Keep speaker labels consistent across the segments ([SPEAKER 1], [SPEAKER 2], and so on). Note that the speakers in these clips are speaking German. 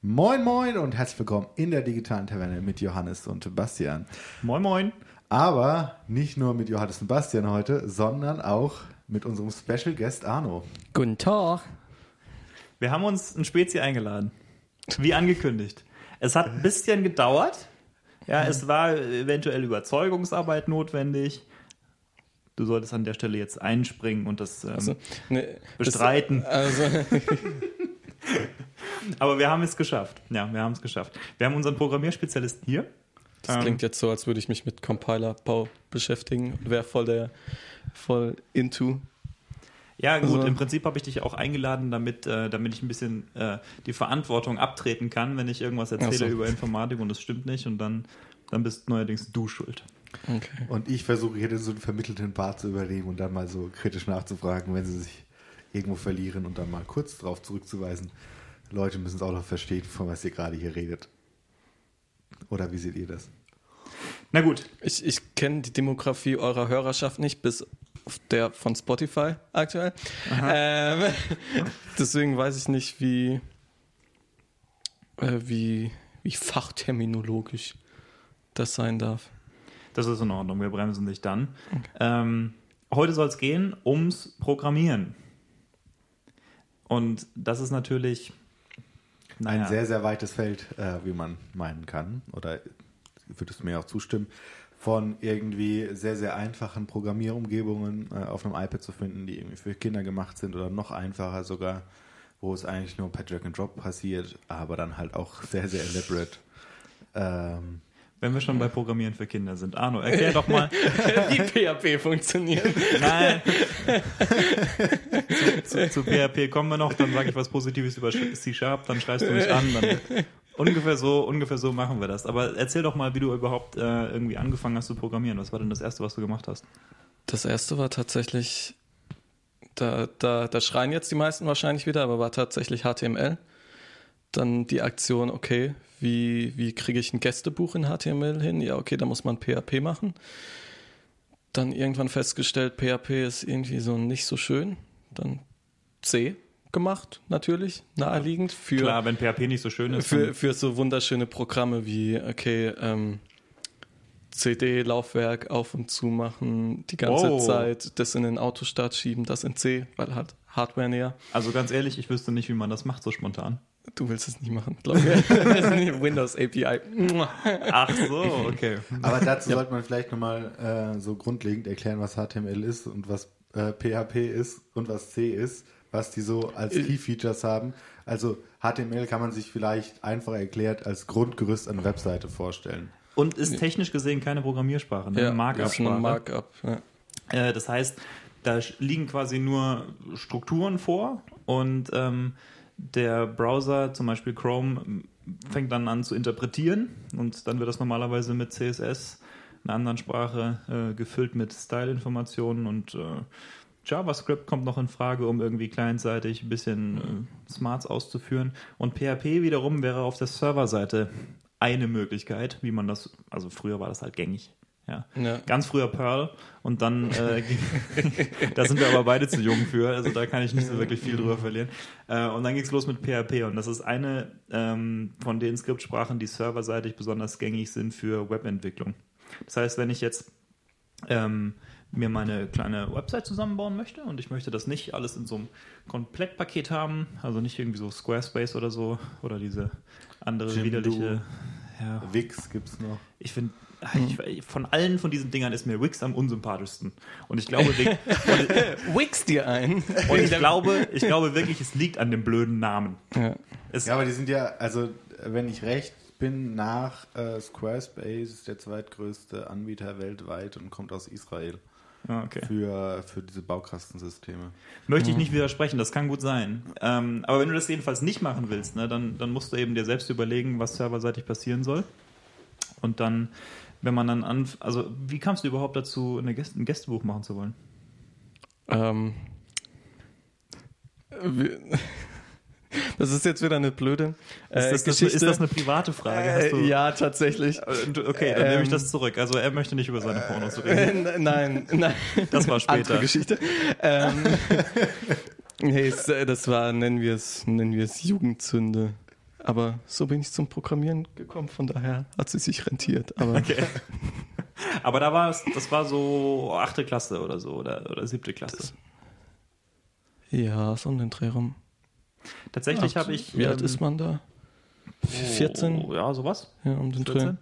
[SPEAKER 1] Moin Moin und herzlich willkommen in der digitalen Taverne mit Johannes und Bastian.
[SPEAKER 2] Moin Moin.
[SPEAKER 1] Aber nicht nur mit Johannes und Bastian heute, sondern auch mit unserem Special Guest Arno.
[SPEAKER 3] Guten Tag.
[SPEAKER 2] Wir haben uns ein Spezi eingeladen. Wie angekündigt. Es hat ein bisschen gedauert. Ja, es war eventuell Überzeugungsarbeit notwendig. Du solltest an der Stelle jetzt einspringen und das ähm,
[SPEAKER 3] Also, ne,
[SPEAKER 2] bestreiten.
[SPEAKER 3] Das, also,
[SPEAKER 2] Aber wir haben es geschafft. Ja, wir haben es geschafft. Wir haben unseren Programmierspezialisten hier.
[SPEAKER 3] das
[SPEAKER 2] Ähm,
[SPEAKER 3] klingt jetzt so, als würde ich mich mit Compilerbau beschäftigen und wäre voll der voll into.
[SPEAKER 2] Ja, gut,
[SPEAKER 3] Also-
[SPEAKER 2] im Prinzip habe ich dich auch eingeladen, damit, äh, damit ich ein bisschen äh, die Verantwortung abtreten kann, wenn ich irgendwas erzähle
[SPEAKER 3] so.
[SPEAKER 2] über Informatik und es stimmt nicht und dann, dann bist neuerdings du schuld.
[SPEAKER 3] Okay.
[SPEAKER 1] Und ich versuche hier so einen vermittelten Part zu übernehmen und dann mal so kritisch nachzufragen, wenn sie sich irgendwo verlieren und dann mal kurz darauf zurückzuweisen. Leute müssen es auch noch verstehen, von was ihr gerade hier redet. Oder wie seht ihr das?
[SPEAKER 2] Na gut,
[SPEAKER 3] Ich, ich kenne die Demografie eurer Hörerschaft nicht, bis auf der von Spotify aktuell. Ähm, deswegen weiß ich nicht, wie, äh, wie, wie fachterminologisch das sein darf.
[SPEAKER 2] das ist in Ordnung, wir bremsen dich dann. Ähm, heute soll es gehen ums Programmieren. Und das ist natürlich
[SPEAKER 1] Ein sehr, sehr weites Feld, äh, wie man meinen kann. Oder würdest du mir auch zustimmen, von irgendwie sehr, sehr einfachen Programmierumgebungen äh, auf einem iPad zu finden, die irgendwie für Kinder gemacht sind oder noch einfacher sogar, wo es eigentlich nur per Drag and Drop passiert, aber dann halt auch sehr, sehr elaborate. Ähm,
[SPEAKER 2] wenn wir schon bei Programmieren für Kinder sind. Arno, erklär doch mal.
[SPEAKER 3] wie PHP funktioniert.
[SPEAKER 2] Nein. zu, zu, zu PHP kommen wir noch, dann sage ich was Positives über C-Sharp, dann schreist du mich an. Dann ungefähr so, ungefähr so machen wir das. Aber erzähl doch mal, wie du überhaupt äh, irgendwie angefangen hast zu programmieren. Was war denn das Erste, was du gemacht hast?
[SPEAKER 3] Das erste war tatsächlich, da, da, da schreien jetzt die meisten wahrscheinlich wieder, aber war tatsächlich HTML. Dann die Aktion, okay, wie, wie kriege ich ein Gästebuch in HTML hin? Ja, okay, da muss man PHP machen. Dann irgendwann festgestellt, PHP ist irgendwie so nicht so schön. Dann C gemacht, natürlich, naheliegend. Für,
[SPEAKER 2] Klar, wenn PHP nicht so schön ist.
[SPEAKER 3] für, für so wunderschöne Programme wie, okay, ähm, CD-Laufwerk auf und zu machen, die ganze
[SPEAKER 2] Oh.
[SPEAKER 3] Zeit das in den Autostart schieben, das in C, weil halt Hardware näher.
[SPEAKER 2] Also ganz ehrlich, ich wüsste nicht, wie man das macht so spontan.
[SPEAKER 3] Du willst es nicht machen, glaube ich. Windows API.
[SPEAKER 2] Ach so, okay.
[SPEAKER 1] aber dazu sollte man vielleicht nochmal äh, so grundlegend erklären, was HTML ist und was äh, PHP ist und was C ist, was die so als Key Features haben. Also HTML kann man sich vielleicht einfach erklärt als Grundgerüst einer Webseite vorstellen.
[SPEAKER 2] Und ist technisch gesehen keine Programmiersprache, ne?
[SPEAKER 3] Ja, ist ein
[SPEAKER 2] Markup-Sprache.
[SPEAKER 3] Markup. Ja.
[SPEAKER 2] Äh, das heißt, da liegen quasi nur Strukturen vor und ähm, der Browser, zum Beispiel Chrome, fängt dann an zu interpretieren und dann wird das normalerweise mit CSS, einer anderen Sprache, äh, gefüllt mit Style-Informationen und äh, JavaScript kommt noch in Frage, um irgendwie clientseitig ein bisschen äh, Smarts auszuführen. Und PHP wiederum wäre auf der Serverseite eine Möglichkeit, wie man das, also früher war das halt gängig. Ja.
[SPEAKER 3] Ja.
[SPEAKER 2] Ganz früher Perl und dann, äh, da sind wir aber beide zu jung für, also da kann ich nicht so wirklich viel drüber verlieren. Äh, und dann ging es los mit PHP und das ist eine ähm, von den Skriptsprachen, die serverseitig besonders gängig sind für Webentwicklung. Das heißt, wenn ich jetzt ähm, mir meine kleine Website zusammenbauen möchte und ich möchte das nicht alles in so einem Komplettpaket haben, also nicht irgendwie so Squarespace oder so oder diese andere
[SPEAKER 1] Jimdo.
[SPEAKER 2] widerliche, ja,
[SPEAKER 1] Wix gibt's noch.
[SPEAKER 2] ich finde, ich, von allen von diesen Dingern ist mir Wix am unsympathischsten. Und ich glaube,
[SPEAKER 3] Wix dir ein.
[SPEAKER 2] und ich glaube, ich glaube wirklich, es liegt an dem blöden Namen.
[SPEAKER 3] Ja.
[SPEAKER 2] Es,
[SPEAKER 1] Ja, aber die sind ja, also wenn ich recht bin, nach äh, Squarespace der zweitgrößte Anbieter weltweit und kommt aus Israel
[SPEAKER 2] Ah, okay.
[SPEAKER 1] für, für diese Baukastensysteme.
[SPEAKER 2] Möchte ich nicht widersprechen, das kann gut sein. Ähm, aber wenn du das jedenfalls nicht machen willst, ne, dann, dann musst du eben dir selbst überlegen, was serverseitig passieren soll. Und dann, wenn man dann an, also wie kamst du überhaupt dazu, eine Gäste, ein Gästebuch machen zu wollen?
[SPEAKER 3] Ähm, das ist jetzt wieder eine blöde äh,
[SPEAKER 2] Ist das,
[SPEAKER 3] Geschichte.
[SPEAKER 2] ist das eine private Frage? Hast du,
[SPEAKER 3] äh, ja, tatsächlich.
[SPEAKER 2] Äh, Okay, dann nehme ich
[SPEAKER 3] Ähm,
[SPEAKER 2] das zurück. Also er möchte nicht über seine Pornos reden.
[SPEAKER 3] Äh, nein, nein.
[SPEAKER 2] Das war später.
[SPEAKER 3] Andere Geschichte. Ähm, äh, das war, nennen wir es, nennen wir es Jugendzünde. Aber so bin ich zum Programmieren gekommen, von daher hat sie sich rentiert. Aber
[SPEAKER 2] Okay. Aber da war es, das war so achte Klasse oder so oder, oder siebte Klasse.
[SPEAKER 3] ja, so um den Dreh rum.
[SPEAKER 2] Tatsächlich habe ich.
[SPEAKER 3] Wie alt
[SPEAKER 2] ähm,
[SPEAKER 3] ist man da? 14?
[SPEAKER 2] Oh, ja, sowas.
[SPEAKER 3] Ja, um den Dreh.
[SPEAKER 2] 14?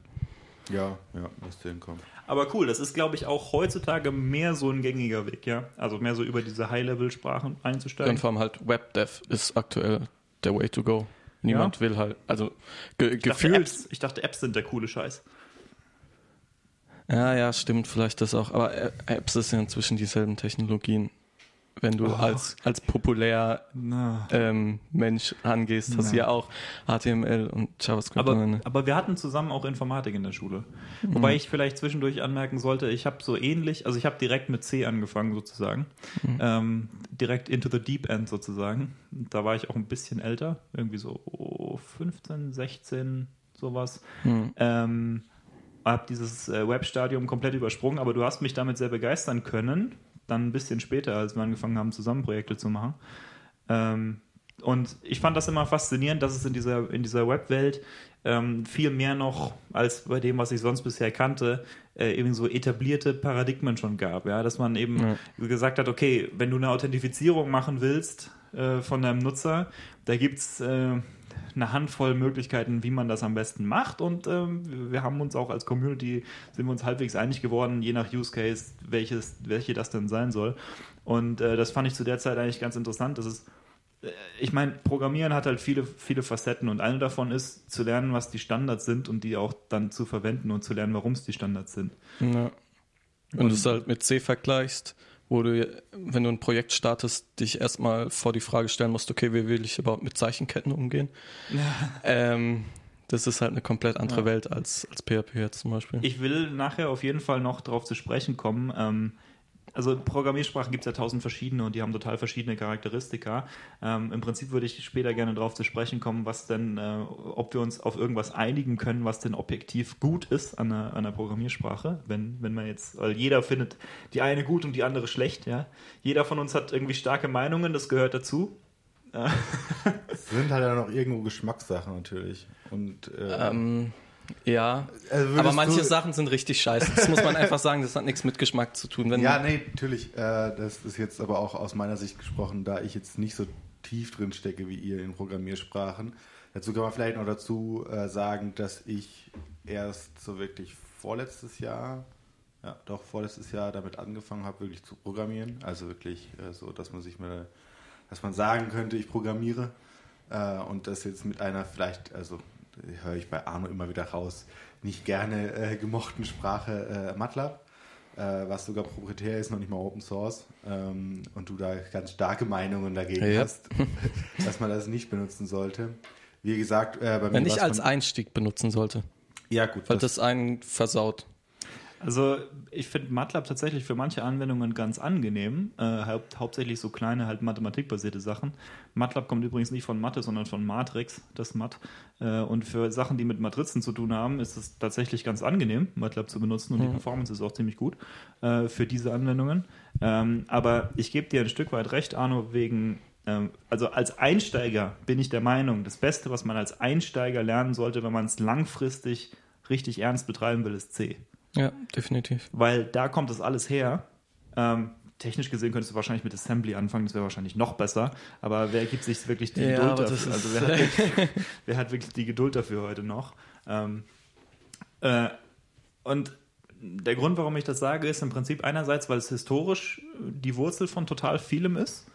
[SPEAKER 1] Ja, ja, müsste hinkommen.
[SPEAKER 2] Aber cool, das ist, glaube ich, auch heutzutage mehr so ein gängiger Weg, ja. Also mehr so über diese High-Level-Sprachen einzusteigen.
[SPEAKER 3] und vor allem halt WebDev ist aktuell der Way to go. Niemand will halt, also ge
[SPEAKER 2] ich, dachte,
[SPEAKER 3] gefühlt.
[SPEAKER 2] Apps, ich dachte, Apps sind der coole Scheiß.
[SPEAKER 3] Ja, ja, stimmt, vielleicht das auch. Aber Apps ist ja inzwischen dieselben Technologien. Wenn du
[SPEAKER 2] Oh.
[SPEAKER 3] als, als populär ähm, Mensch angehst, hast du
[SPEAKER 2] Ja.
[SPEAKER 3] auch HTML und JavaScript.
[SPEAKER 2] Aber, aber wir hatten zusammen auch Informatik in der Schule. Wobei ich vielleicht zwischendurch anmerken sollte, ich habe so ähnlich, also ich habe direkt mit C angefangen sozusagen. Ähm, direkt into the deep end sozusagen. Da war ich auch ein bisschen älter, irgendwie so 15, 16, sowas.
[SPEAKER 3] Hm.
[SPEAKER 2] Ähm, habe dieses äh, Webstadium komplett übersprungen, aber du hast mich damit sehr begeistern können. Dann ein bisschen später, als wir angefangen haben, zusammen Projekte zu machen. Ähm, und ich fand das immer faszinierend, dass es in dieser, in dieser Webwelt ähm, viel mehr noch als bei dem, was ich sonst bisher kannte, äh, eben so etablierte Paradigmen schon gab. Ja? Dass man eben
[SPEAKER 3] Ja.
[SPEAKER 2] gesagt hat, okay, wenn du eine Authentifizierung machen willst äh, von deinem Nutzer, da gibt es äh, eine Handvoll Möglichkeiten, wie man das am besten macht. Und ähm, wir haben uns auch als Community, sind wir uns halbwegs einig geworden, je nach Use Case, welches, welche das denn sein soll. Und äh, das fand ich zu der Zeit eigentlich ganz interessant. Das ist äh, ich meine, Programmieren hat halt viele, viele Facetten und eine davon ist zu lernen, was die Standards sind und die auch dann zu verwenden und zu lernen, warum es die Standards sind.
[SPEAKER 3] Ja. Wenn du es halt mit C vergleichst, wo du, wenn du ein Projekt startest, dich erstmal vor die Frage stellen musst, okay, wie will ich überhaupt mit Zeichenketten umgehen? Ähm, das ist halt eine komplett andere
[SPEAKER 2] Ja.
[SPEAKER 3] Welt als, als PHP jetzt zum Beispiel.
[SPEAKER 2] Ich will nachher auf jeden Fall noch darauf zu sprechen kommen. Ähm, also Programmiersprachen gibt es ja tausend verschiedene und die haben total verschiedene Charakteristika. Ähm, Im Prinzip würde ich später gerne darauf zu sprechen kommen, was denn, äh, ob wir uns auf irgendwas einigen können, was denn objektiv gut ist an einer, an einer Programmiersprache. Wenn, wenn man jetzt, weil jeder findet die eine gut und die andere schlecht, ja. Jeder von uns hat irgendwie starke Meinungen, das gehört dazu.
[SPEAKER 1] Es sind halt dann noch irgendwo Geschmackssachen natürlich. Und äh,
[SPEAKER 3] ähm, ja,
[SPEAKER 1] also
[SPEAKER 3] aber manche Sachen sind richtig scheiße. Das muss man einfach sagen, das hat nichts mit Geschmack zu tun.
[SPEAKER 1] Ja, nee, natürlich. Äh, das ist jetzt aber auch aus meiner Sicht gesprochen, da ich jetzt nicht so tief drin stecke wie ihr in Programmiersprachen. Dazu kann man vielleicht noch dazu äh, sagen, dass ich erst so wirklich vorletztes Jahr, ja, doch vorletztes Jahr damit angefangen habe, wirklich zu programmieren. Also wirklich äh, so, dass man sich mal, dass man sagen könnte, ich programmiere. Äh, und das jetzt mit einer vielleicht, also höre ich bei Arno immer wieder raus, nicht gerne äh, gemochten Sprache äh, MATLAB äh, was sogar proprietär ist, noch nicht mal Open Source, ähm, und du da ganz starke Meinungen dagegen
[SPEAKER 3] Ja.
[SPEAKER 1] hast, dass man das nicht benutzen sollte. Wie gesagt, äh, bei mir
[SPEAKER 3] wenn ich als Einstieg benutzen sollte,
[SPEAKER 1] ja gut,
[SPEAKER 3] weil das einen versaut.
[SPEAKER 2] Also ich finde MATLAB tatsächlich für manche Anwendungen ganz angenehm. Äh, haupt, hauptsächlich so kleine, halt mathematikbasierte Sachen. MATLAB kommt übrigens nicht von Mathe, sondern von Matrix, das Mat. Äh, und für Sachen, die mit Matrizen zu tun haben, ist es tatsächlich ganz angenehm, MATLAB zu benutzen. Und die Performance ist auch ziemlich gut äh, für diese Anwendungen. Ähm, aber ich gebe dir ein Stück weit recht, Arno, wegen ähm, also als Einsteiger bin ich der Meinung, das Beste, was man als Einsteiger lernen sollte, wenn man es langfristig richtig ernst betreiben will, ist C
[SPEAKER 3] Ja, definitiv.
[SPEAKER 2] weil da kommt das alles her. Ähm, technisch gesehen könntest du wahrscheinlich mit Assembly anfangen, das wäre wahrscheinlich noch besser, aber wer gibt sich wirklich die
[SPEAKER 3] Ja,
[SPEAKER 2] Geduld dafür? Also wer hat, wirklich, wer hat wirklich die Geduld dafür heute noch? Ähm, äh, und der Grund, warum ich das sage, ist im Prinzip einerseits, weil es historisch die Wurzel von total vielem ist.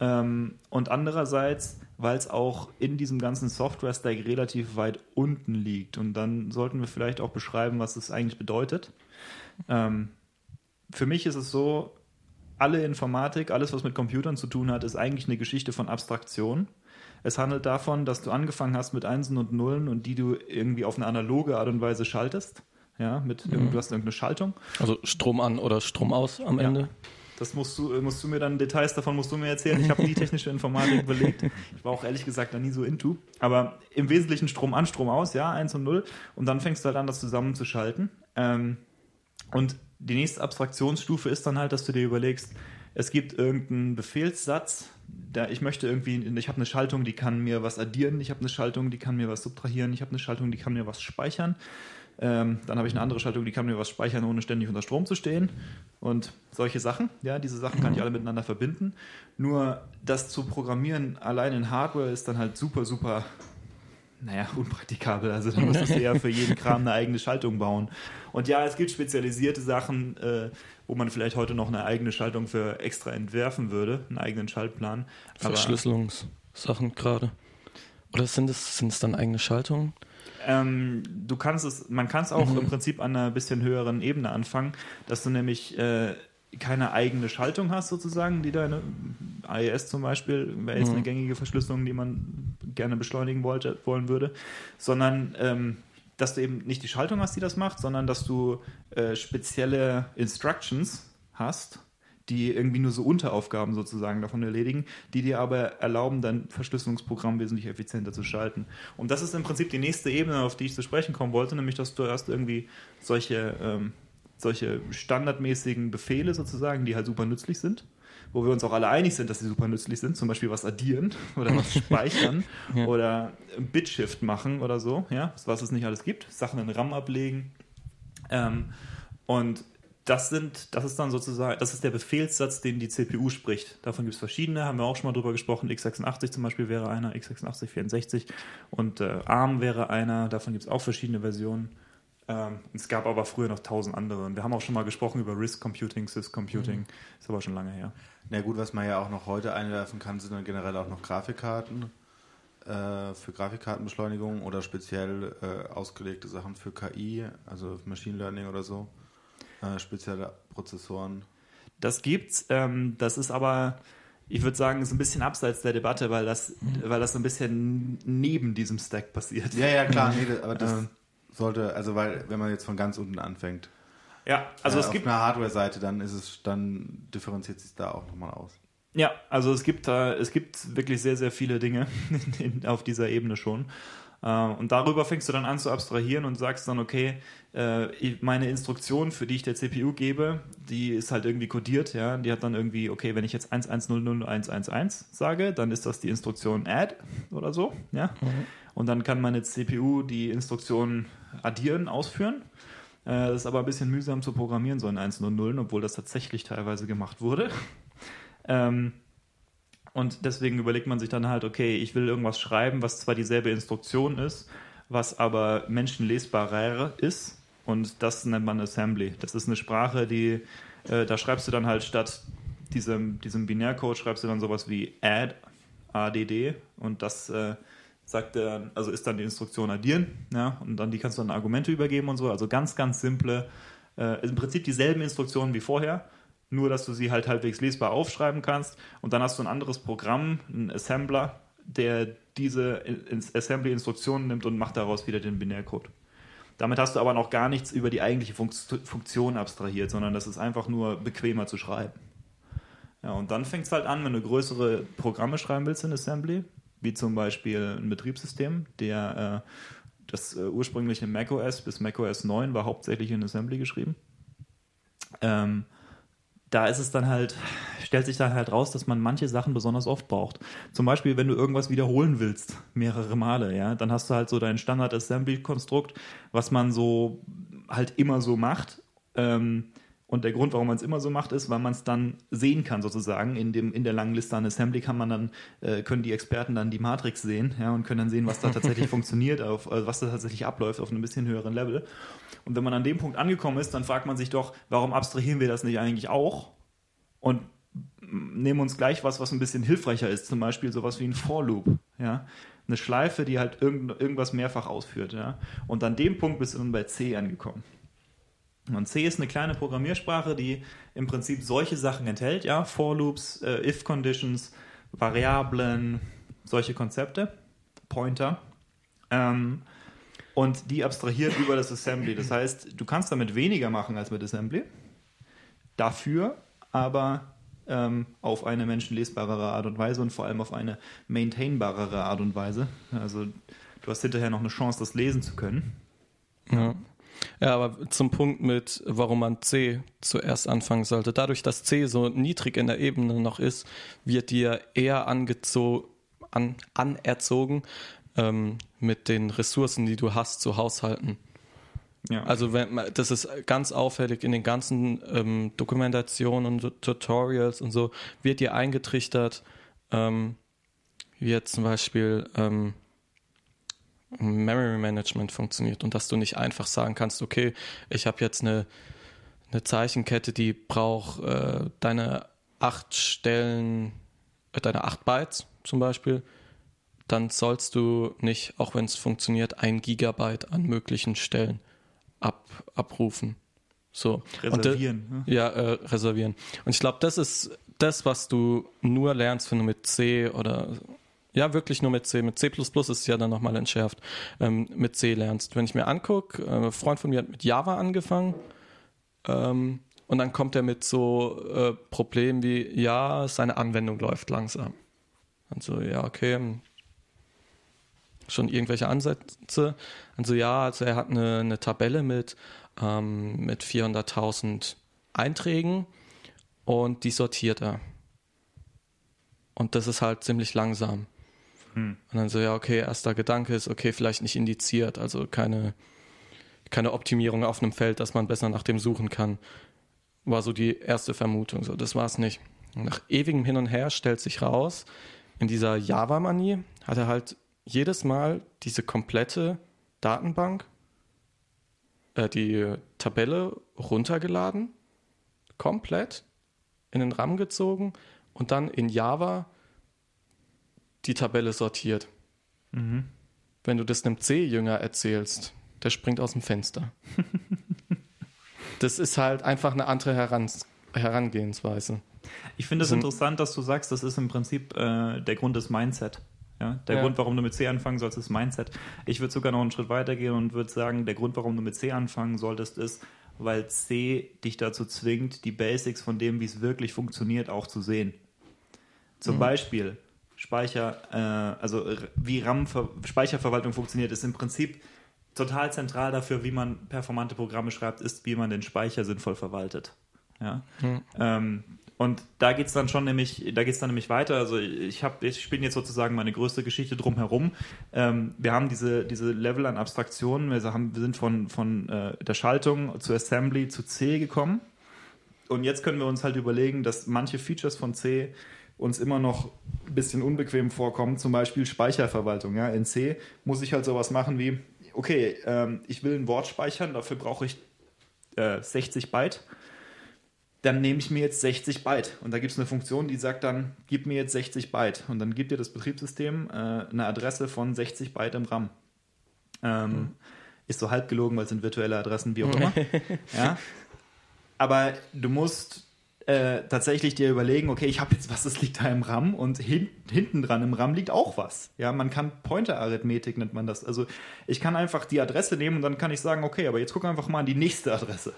[SPEAKER 2] Ähm, und andererseits, weil es auch in diesem ganzen Software-Stack relativ weit unten liegt. Und dann sollten wir vielleicht auch beschreiben, was es eigentlich bedeutet. Ähm, für mich ist es so, alle Informatik, alles, was mit Computern zu tun hat, ist eigentlich eine Geschichte von Abstraktion. Es handelt davon, dass du angefangen hast mit Einsen und Nullen und die du irgendwie auf eine analoge Art und Weise schaltest. Ja, mit, du hast irgendeine Schaltung.
[SPEAKER 3] Also Strom an oder Strom aus am
[SPEAKER 2] Ja.
[SPEAKER 3] Ende.
[SPEAKER 2] Das musst du, musst du mir dann, Details davon musst du mir erzählen. Ich habe nie technische Informatik belegt. Ich war auch ehrlich gesagt da nie so into. Aber im Wesentlichen Strom an, Strom aus, ja, 1 und 0. Und dann fängst du halt an, das zusammenzuschalten. Ähm, und die nächste Abstraktionsstufe ist dann halt, dass du dir überlegst, es gibt irgendeinen Befehlssatz, da ich möchte irgendwie, ich habe eine Schaltung, die kann mir was addieren, ich habe eine Schaltung, die kann mir was subtrahieren, ich habe eine Schaltung, die kann mir was speichern. Ähm, dann habe ich eine andere Schaltung, die kann mir was speichern, ohne ständig unter Strom zu stehen. Und solche Sachen, ja, diese Sachen kann ich alle miteinander verbinden. Nur das zu programmieren allein in Hardware ist dann halt super, super naja, unpraktikabel. Also da musstest du ja für jeden Kram eine eigene Schaltung bauen. Und ja, es gibt spezialisierte Sachen, äh, wo man vielleicht heute noch eine eigene Schaltung für extra entwerfen würde, einen eigenen Schaltplan.
[SPEAKER 3] Verschlüsselungssachen gerade. Oder sind es, sind es dann eigene Schaltungen?
[SPEAKER 2] Ähm, du kannst es, man kann es auch mhm. im Prinzip an einer bisschen höheren Ebene anfangen, dass du nämlich äh, keine eigene Schaltung hast sozusagen, die deine AES zum Beispiel wäre jetzt mhm. eine gängige Verschlüsselung, die man gerne beschleunigen wollte, wollen würde, sondern ähm, dass du eben nicht die Schaltung hast, die das macht, sondern dass du äh, spezielle Instructions hast, die irgendwie nur so Unteraufgaben sozusagen davon erledigen, die dir aber erlauben, dein Verschlüsselungsprogramm wesentlich effizienter zu schalten. Und das ist im Prinzip die nächste Ebene, auf die ich zu sprechen kommen wollte, nämlich dass du erst irgendwie solche, ähm, solche standardmäßigen Befehle sozusagen, die halt super nützlich sind, wo wir uns auch alle einig sind, dass sie super nützlich sind, zum Beispiel was addieren oder was speichern ja. oder Bitshift machen oder so, ja, was es nicht alles gibt, Sachen in RAM ablegen. Ähm, und das sind, das ist dann sozusagen, das ist der Befehlssatz, den die CPU spricht. Davon gibt es verschiedene, haben wir auch schon mal drüber gesprochen. x86 zum Beispiel wäre einer, x86 64 und äh, ARM wäre einer, davon gibt es auch verschiedene Versionen. Ähm, es gab aber früher noch tausend andere. Und wir haben auch schon mal gesprochen über RISC Computing, Sys Computing, mhm. ist aber schon lange her.
[SPEAKER 1] Na gut, was man ja auch noch heute einwerfen kann, sind dann generell auch noch Grafikkarten äh, für Grafikkartenbeschleunigung oder speziell äh, ausgelegte Sachen für KI, also Machine Learning oder so. Äh, spezielle Prozessoren.
[SPEAKER 2] Das gibt's. Ähm, das ist aber, ich würde sagen, ist ein bisschen abseits der Debatte, weil das, mhm. weil das so ein bisschen neben diesem Stack passiert.
[SPEAKER 1] Ja, ja, klar. Nee, aber das ähm. sollte, also weil, wenn man jetzt von ganz unten anfängt.
[SPEAKER 2] Ja, also
[SPEAKER 1] äh,
[SPEAKER 2] es
[SPEAKER 1] auf
[SPEAKER 2] gibt.
[SPEAKER 1] Auf einer Hardware-Seite, dann ist es, dann differenziert sich da auch nochmal aus.
[SPEAKER 2] Ja, also es gibt da, es gibt wirklich sehr, sehr viele Dinge auf dieser Ebene schon. Äh, und darüber fängst du dann an zu abstrahieren und sagst dann, okay, äh, meine Instruktion, für die ich der CPU gebe, die ist halt irgendwie kodiert, ja. Die hat dann irgendwie, okay, wenn ich jetzt 11001111 sage, dann ist das die Instruktion add oder so, ja. Mhm. Und dann kann meine CPU die Instruktion addieren, ausführen. Äh, das ist aber ein bisschen mühsam zu programmieren, so in 1 und 0, obwohl das tatsächlich teilweise gemacht wurde. Ähm, und deswegen überlegt man sich dann halt, okay, ich will irgendwas schreiben, was zwar dieselbe Instruktion ist, was aber menschenlesbarer ist. Und das nennt man Assembly. Das ist eine Sprache, die, äh, da schreibst du dann halt statt diesem, diesem Binärcode, schreibst du dann sowas wie add, add, und das äh, sagt er, also ist dann die Instruktion addieren, ja, und dann die kannst du dann Argumente übergeben und so. Also ganz, ganz simple, äh, im Prinzip dieselben Instruktionen wie vorher, nur dass du sie halt halbwegs lesbar aufschreiben kannst und dann hast du ein anderes Programm, ein Assembler, der diese Assembly-Instruktionen nimmt und macht daraus wieder den Binärcode. Damit hast du aber noch gar nichts über die eigentliche Funktion abstrahiert, sondern das ist einfach nur bequemer zu schreiben. Ja, und dann fängt es halt an, wenn du größere Programme schreiben willst in Assembly, wie zum Beispiel ein Betriebssystem, der äh, das äh, ursprüngliche macOS bis macOS 9 war hauptsächlich in Assembly geschrieben. Ähm, da ist es dann halt, stellt sich dann halt raus, dass man manche Sachen besonders oft braucht. Zum Beispiel, wenn du irgendwas wiederholen willst, mehrere Male, ja, dann hast du halt so dein Standard-Assembly-Konstrukt, was man so halt immer so macht. Ähm, und der Grund, warum man es immer so macht, ist, weil man es dann sehen kann, sozusagen. In, dem, in der langen Liste an Assembly kann man dann, äh, können die Experten dann die Matrix sehen, ja, und können dann sehen, was da tatsächlich funktioniert, auf, also was da tatsächlich abläuft auf einem bisschen höheren Level. Und wenn man an dem Punkt angekommen ist, dann fragt man sich doch, warum abstrahieren wir das nicht eigentlich auch? Und nehmen uns gleich was, was ein bisschen hilfreicher ist, zum Beispiel sowas wie ein For Loop, ja. Eine Schleife, die halt irgend, irgendwas mehrfach ausführt, ja. Und an dem Punkt bist du dann bei C angekommen. Und C ist eine kleine Programmiersprache, die im Prinzip solche Sachen enthält, ja, For Loops, äh, If Conditions, Variablen, solche Konzepte, Pointer. Ähm, und die abstrahiert über das Assembly. Das heißt, du kannst damit weniger machen als mit Assembly. Dafür aber ähm, auf eine menschenlesbarere Art und Weise und vor allem auf eine maintainbarere Art und Weise. Also du hast hinterher noch eine Chance, das lesen zu können.
[SPEAKER 3] Ja. Ja, aber zum Punkt mit, warum man C zuerst anfangen sollte. Dadurch, dass C so niedrig in der Ebene noch ist, wird dir eher angezo an, anerzogen, ähm, mit den Ressourcen, die du hast, zu haushalten.
[SPEAKER 2] Ja.
[SPEAKER 3] Also wenn, das ist ganz auffällig in den ganzen ähm, Dokumentationen und Tutorials und so, wird dir eingetrichtert, ähm, wie jetzt zum Beispiel ähm, Memory Management funktioniert und dass du nicht einfach sagen kannst, okay, ich habe jetzt eine, eine Zeichenkette, die braucht äh, deine acht Stellen, äh, deine acht Bytes zum Beispiel, dann sollst du nicht, auch wenn es funktioniert, ein Gigabyte an möglichen Stellen ab, abrufen. So.
[SPEAKER 2] Reservieren.
[SPEAKER 3] Und, äh, ja, äh, reservieren. Und ich glaube, das ist das, was du nur lernst, wenn du mit C oder ja, wirklich nur mit C. Mit C ist es ja dann nochmal entschärft, ähm, mit C lernst. Wenn ich mir angucke, äh, ein Freund von mir hat mit Java angefangen ähm, und dann kommt er mit so äh, Problemen wie, ja, seine Anwendung läuft langsam. Und so, ja, okay, hm. schon irgendwelche Ansätze. Und so, ja, also er hat eine, eine Tabelle mit, ähm, mit 400.000 Einträgen und die sortiert er. Und das ist halt ziemlich langsam. Hm. Und dann so, ja, okay, erster Gedanke ist, okay, vielleicht nicht indiziert, also keine, keine Optimierung auf einem Feld, dass man besser nach dem suchen kann. War so die erste Vermutung. So, das war es nicht. Nach ewigem Hin und Her stellt sich raus, in dieser Java-Manie hat er halt jedes Mal diese komplette Datenbank, äh, die Tabelle runtergeladen, komplett in den RAM gezogen und dann in Java die Tabelle sortiert. Mhm. Wenn du das einem C-Jünger erzählst, der springt aus dem Fenster. das ist halt einfach eine andere Herans Herangehensweise.
[SPEAKER 2] Ich finde es das interessant, dass du sagst, das ist im Prinzip äh, der Grund des Mindset. Ja, der ja. Grund, warum du mit C anfangen sollst, ist Mindset. Ich würde sogar noch einen Schritt weiter gehen und würde sagen, der Grund, warum du mit C anfangen solltest, ist, weil C dich dazu zwingt, die Basics von dem, wie es wirklich funktioniert, auch zu sehen. Zum mhm. Beispiel, Speicher, äh, also wie RAM-Speicherverwaltung funktioniert, ist im Prinzip total zentral dafür, wie man performante Programme schreibt, ist, wie man den Speicher sinnvoll verwaltet. Ja. Mhm. Ähm, und da geht es dann schon nämlich, da geht dann nämlich weiter. Also ich habe, ich spiele jetzt sozusagen meine größte Geschichte drumherum. Ähm, wir haben diese, diese Level an Abstraktionen. Wir, haben, wir sind von, von äh, der Schaltung zu Assembly zu C gekommen. Und jetzt können wir uns halt überlegen, dass manche Features von C uns immer noch ein bisschen unbequem vorkommen, zum Beispiel Speicherverwaltung. Ja? In C muss ich halt sowas machen wie, okay, ähm, ich will ein Wort speichern, dafür brauche ich äh, 60 Byte. Dann nehme ich mir jetzt 60 Byte und da gibt es eine Funktion, die sagt dann, gib mir jetzt 60 Byte und dann gibt dir das Betriebssystem äh, eine Adresse von 60 Byte im RAM. Ähm, mhm. Ist so halb gelogen, weil es sind virtuelle Adressen, wie auch immer. ja? Aber du musst äh, tatsächlich dir überlegen, okay, ich habe jetzt was, das liegt da im RAM und hin, hinten dran im RAM liegt auch was. Ja, man kann Pointer-Arithmetik nennt man das. Also ich kann einfach die Adresse nehmen und dann kann ich sagen, okay, aber jetzt guck einfach mal an die nächste Adresse.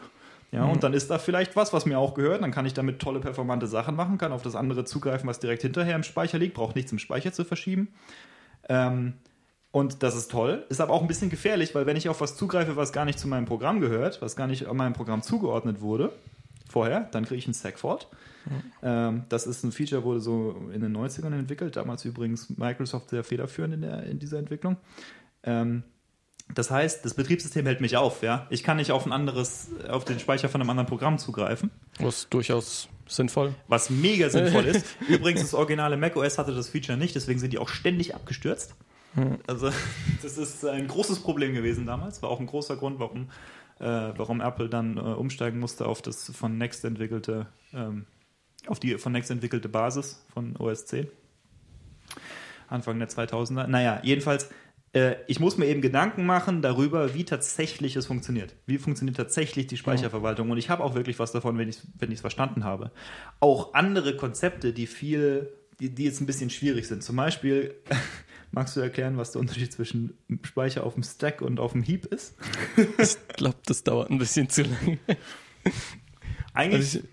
[SPEAKER 2] Ja, mhm. und dann ist da vielleicht was, was mir auch gehört. Dann kann ich damit tolle performante Sachen machen, kann auf das andere zugreifen, was direkt hinterher im Speicher liegt, braucht nichts im Speicher zu verschieben. Ähm, und das ist toll, ist aber auch ein bisschen gefährlich, weil wenn ich auf was zugreife, was gar nicht zu meinem Programm gehört, was gar nicht meinem Programm zugeordnet wurde, vorher, dann kriege ich einen Stackford. Mhm. Das ist ein Feature, wurde so in den 90ern entwickelt, damals übrigens Microsoft sehr federführend in, der, in dieser Entwicklung. Ähm, das heißt, das Betriebssystem hält mich auf, ja. Ich kann nicht auf ein anderes, auf den Speicher von einem anderen Programm zugreifen.
[SPEAKER 3] Was durchaus sinnvoll.
[SPEAKER 2] Was mega sinnvoll ist. Übrigens, das originale macOS hatte das Feature nicht, deswegen sind die auch ständig abgestürzt. Hm. Also, das ist ein großes Problem gewesen damals. War auch ein großer Grund, warum äh, warum Apple dann äh, umsteigen musste auf das von Next entwickelte, ähm, auf die von Next entwickelte Basis von OS 10. Anfang der 2000er. Naja, jedenfalls, äh, ich muss mir eben Gedanken machen darüber, wie tatsächlich es funktioniert. Wie funktioniert tatsächlich die Speicherverwaltung? Und ich habe auch wirklich was davon, wenn ich es verstanden habe. Auch andere Konzepte, die viel, die, die jetzt ein bisschen schwierig sind. Zum Beispiel Magst du erklären, was der Unterschied zwischen Speicher auf dem Stack und auf dem Heap ist?
[SPEAKER 3] ich glaube, das dauert ein bisschen zu lange.
[SPEAKER 2] Eigentlich. Also ich,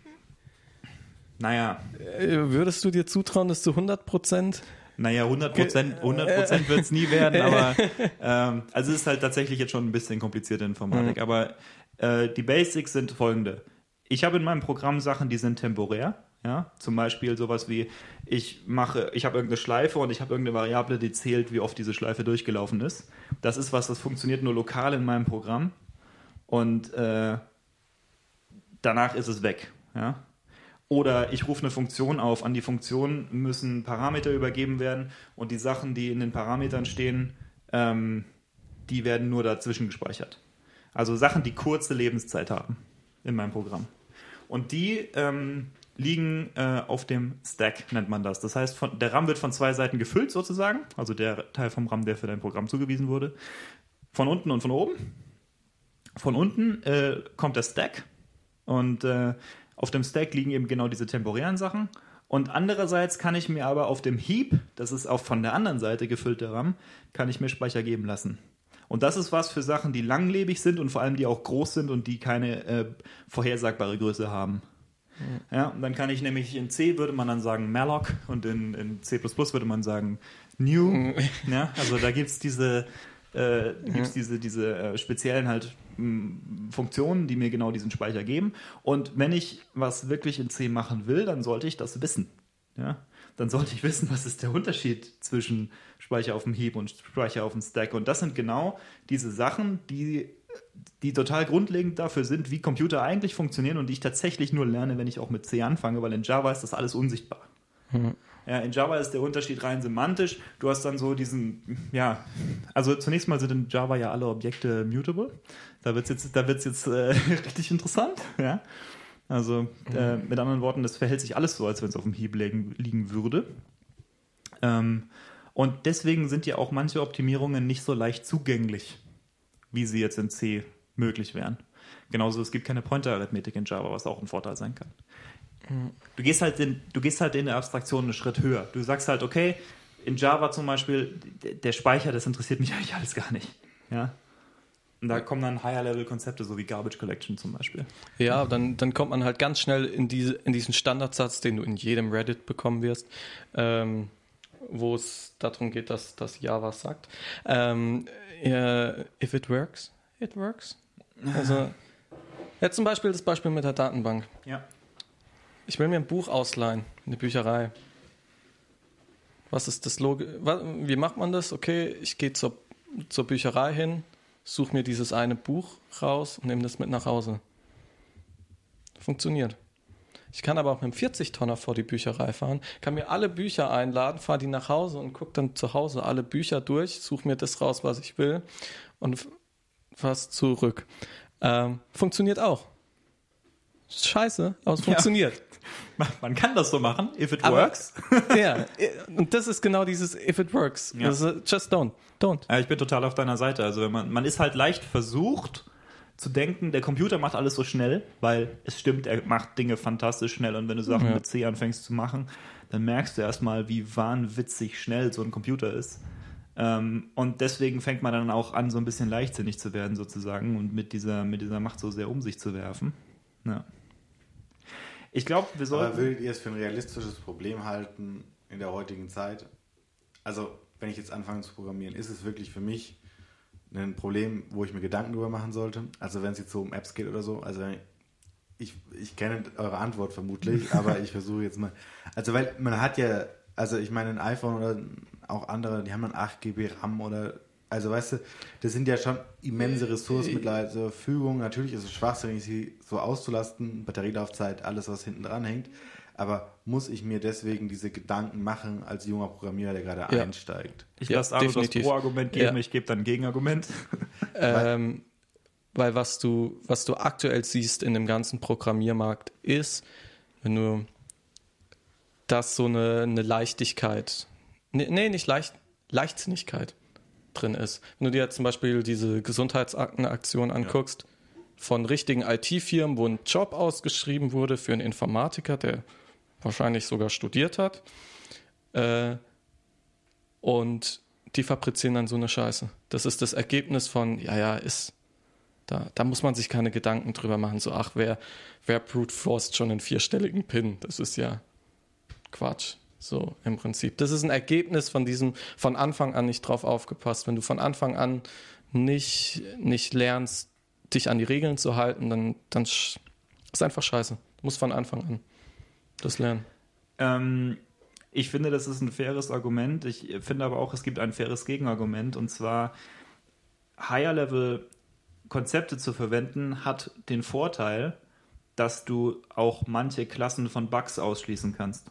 [SPEAKER 3] naja. Äh, würdest du dir zutrauen, dass du 100 Prozent
[SPEAKER 2] naja, 100 Prozent 100 wird es nie werden, aber ähm, also es ist halt tatsächlich jetzt schon ein bisschen komplizierte Informatik. Mhm. Aber Äh, die Basics sind folgende. Ich habe in meinem Programm Sachen, die sind temporär. Ja, zum Beispiel sowas wie, ich mache, ich habe irgendeine Schleife und ich habe irgendeine Variable, die zählt, wie oft diese Schleife durchgelaufen ist. Das ist was, das funktioniert nur lokal in meinem Programm. Und äh, danach ist es weg. Ja? Oder ich rufe eine Funktion auf. An die Funktion müssen Parameter übergeben werden und die Sachen, die in den Parametern stehen, ähm, die werden nur dazwischen gespeichert. Also Sachen, die kurze Lebenszeit haben in meinem Programm. Und die ähm, liegen äh, auf dem Stack, nennt man das. Das heißt, von, der RAM wird von zwei Seiten gefüllt sozusagen, also der Teil vom RAM, der für dein Programm zugewiesen wurde. Von unten und von oben. Von unten äh, kommt der Stack und äh, auf dem Stack liegen eben genau diese temporären Sachen. Und andererseits kann ich mir aber auf dem Heap, das ist auch von der anderen Seite gefüllte RAM, kann ich mir Speicher geben lassen. Und das ist was für Sachen, die langlebig sind und vor allem die auch groß sind und die keine äh, vorhersagbare Größe haben. Ja, und dann kann ich nämlich in C würde man dann sagen malloc und in, in C würde man sagen new. Mhm. Ja, also da gibt es diese, äh, gibt's mhm. diese, diese äh, speziellen halt Funktionen, die mir genau diesen Speicher geben. Und wenn ich was wirklich in C machen will, dann sollte ich das wissen. Ja? Dann sollte ich wissen, was ist der Unterschied zwischen Speicher auf dem Heap und Speicher auf dem Stack. Und das sind genau diese Sachen, die, die total grundlegend dafür sind, wie Computer eigentlich funktionieren und die ich tatsächlich nur lerne, wenn ich auch mit C anfange, weil in Java ist das alles unsichtbar. Mhm. Ja, in Java ist der Unterschied rein semantisch. Du hast dann so diesen, ja, also zunächst mal sind in Java ja alle Objekte mutable. Da wird es jetzt, da wird's jetzt äh, richtig interessant. Ja? Also äh, mit anderen Worten, das verhält sich alles so, als wenn es auf dem Heap liegen, liegen würde. Ähm, und deswegen sind ja auch manche Optimierungen nicht so leicht zugänglich, wie sie jetzt in C möglich wären. Genauso, es gibt keine Pointer-Arithmetik in Java, was auch ein Vorteil sein kann. Du gehst halt in, du gehst halt in der Abstraktion einen Schritt höher. Du sagst halt, okay, in Java zum Beispiel, der Speicher, das interessiert mich eigentlich alles gar nicht. Ja. Und da kommen dann Higher-Level-Konzepte, so wie Garbage Collection zum Beispiel.
[SPEAKER 3] Ja, dann, dann kommt man halt ganz schnell in, diese, in diesen Standardsatz, den du in jedem Reddit bekommen wirst, ähm, wo es darum geht, dass, dass Java sagt. Ähm, yeah, if it works, it works. Also, jetzt zum Beispiel das Beispiel mit der Datenbank.
[SPEAKER 2] Ja.
[SPEAKER 3] Ich will mir ein Buch ausleihen, eine Bücherei. Was ist das Log Wie macht man das? Okay, ich gehe zur, zur Bücherei hin, suche mir dieses eine Buch raus und nehme das mit nach Hause. Funktioniert. Ich kann aber auch mit einem 40-Tonner vor die Bücherei fahren, kann mir alle Bücher einladen, fahre die nach Hause und gucke dann zu Hause alle Bücher durch, suche mir das raus, was ich will und fahre zurück. Ähm, funktioniert auch. Scheiße, aber es funktioniert.
[SPEAKER 2] Man kann das so machen, if it aber, works.
[SPEAKER 3] ja, und das ist genau dieses if it works. Ja. Also just don't. Don't.
[SPEAKER 2] Ja, ich bin total auf deiner Seite. Also man, man ist halt leicht versucht zu denken, der Computer macht alles so schnell, weil es stimmt, er macht Dinge fantastisch schnell und wenn du Sachen ja. mit C anfängst zu machen, dann merkst du erstmal, wie wahnwitzig schnell so ein Computer ist. Ähm, und deswegen fängt man dann auch an, so ein bisschen leichtsinnig zu werden sozusagen und mit dieser, mit dieser Macht so sehr um sich zu werfen. Ja. Ich glaube, wir sollten.
[SPEAKER 1] Aber würdet ihr es für ein realistisches Problem halten in der heutigen Zeit? Also, wenn ich jetzt anfange zu programmieren, ist es wirklich für mich ein Problem, wo ich mir Gedanken drüber machen sollte? Also, wenn es jetzt so um Apps geht oder so. Also, ich, ich kenne eure Antwort vermutlich, aber ich versuche jetzt mal. Also, weil man hat ja, also ich meine, ein iPhone oder auch andere, die haben dann 8 GB RAM oder also weißt du, das sind ja schon immense Ressourcen mittlerweile zur Verfügung. Natürlich ist es schwachsinnig, sie so auszulasten, Batterielaufzeit, alles, was hinten dran hängt. Aber muss ich mir deswegen diese Gedanken machen als junger Programmierer, der gerade ja. einsteigt?
[SPEAKER 2] Ich ja, lasse Arno das Pro-Argument geben, ja. ich gebe dann ein Gegenargument.
[SPEAKER 3] Ähm, weil was du, was du aktuell siehst in dem ganzen Programmiermarkt ist, wenn du das so eine, eine Leichtigkeit, nee, nee nicht leicht, Leichtsinnigkeit drin ist. Wenn du dir jetzt zum Beispiel diese Gesundheitsaktenaktion anguckst, ja. von richtigen IT-Firmen, wo ein Job ausgeschrieben wurde für einen Informatiker, der wahrscheinlich sogar studiert hat, äh, und die fabrizieren dann so eine Scheiße. Das ist das Ergebnis von, ja, ja, ist, da, da muss man sich keine Gedanken drüber machen, so, ach, wer, wer brute forced schon einen vierstelligen Pin? Das ist ja Quatsch. So im Prinzip. Das ist ein Ergebnis von diesem von Anfang an nicht drauf aufgepasst. Wenn du von Anfang an nicht, nicht lernst, dich an die Regeln zu halten, dann, dann ist einfach scheiße. Du musst von Anfang an das lernen.
[SPEAKER 2] Ähm, ich finde, das ist ein faires Argument. Ich finde aber auch, es gibt ein faires Gegenargument. Und zwar, Higher-Level-Konzepte zu verwenden, hat den Vorteil, dass du auch manche Klassen von Bugs ausschließen kannst.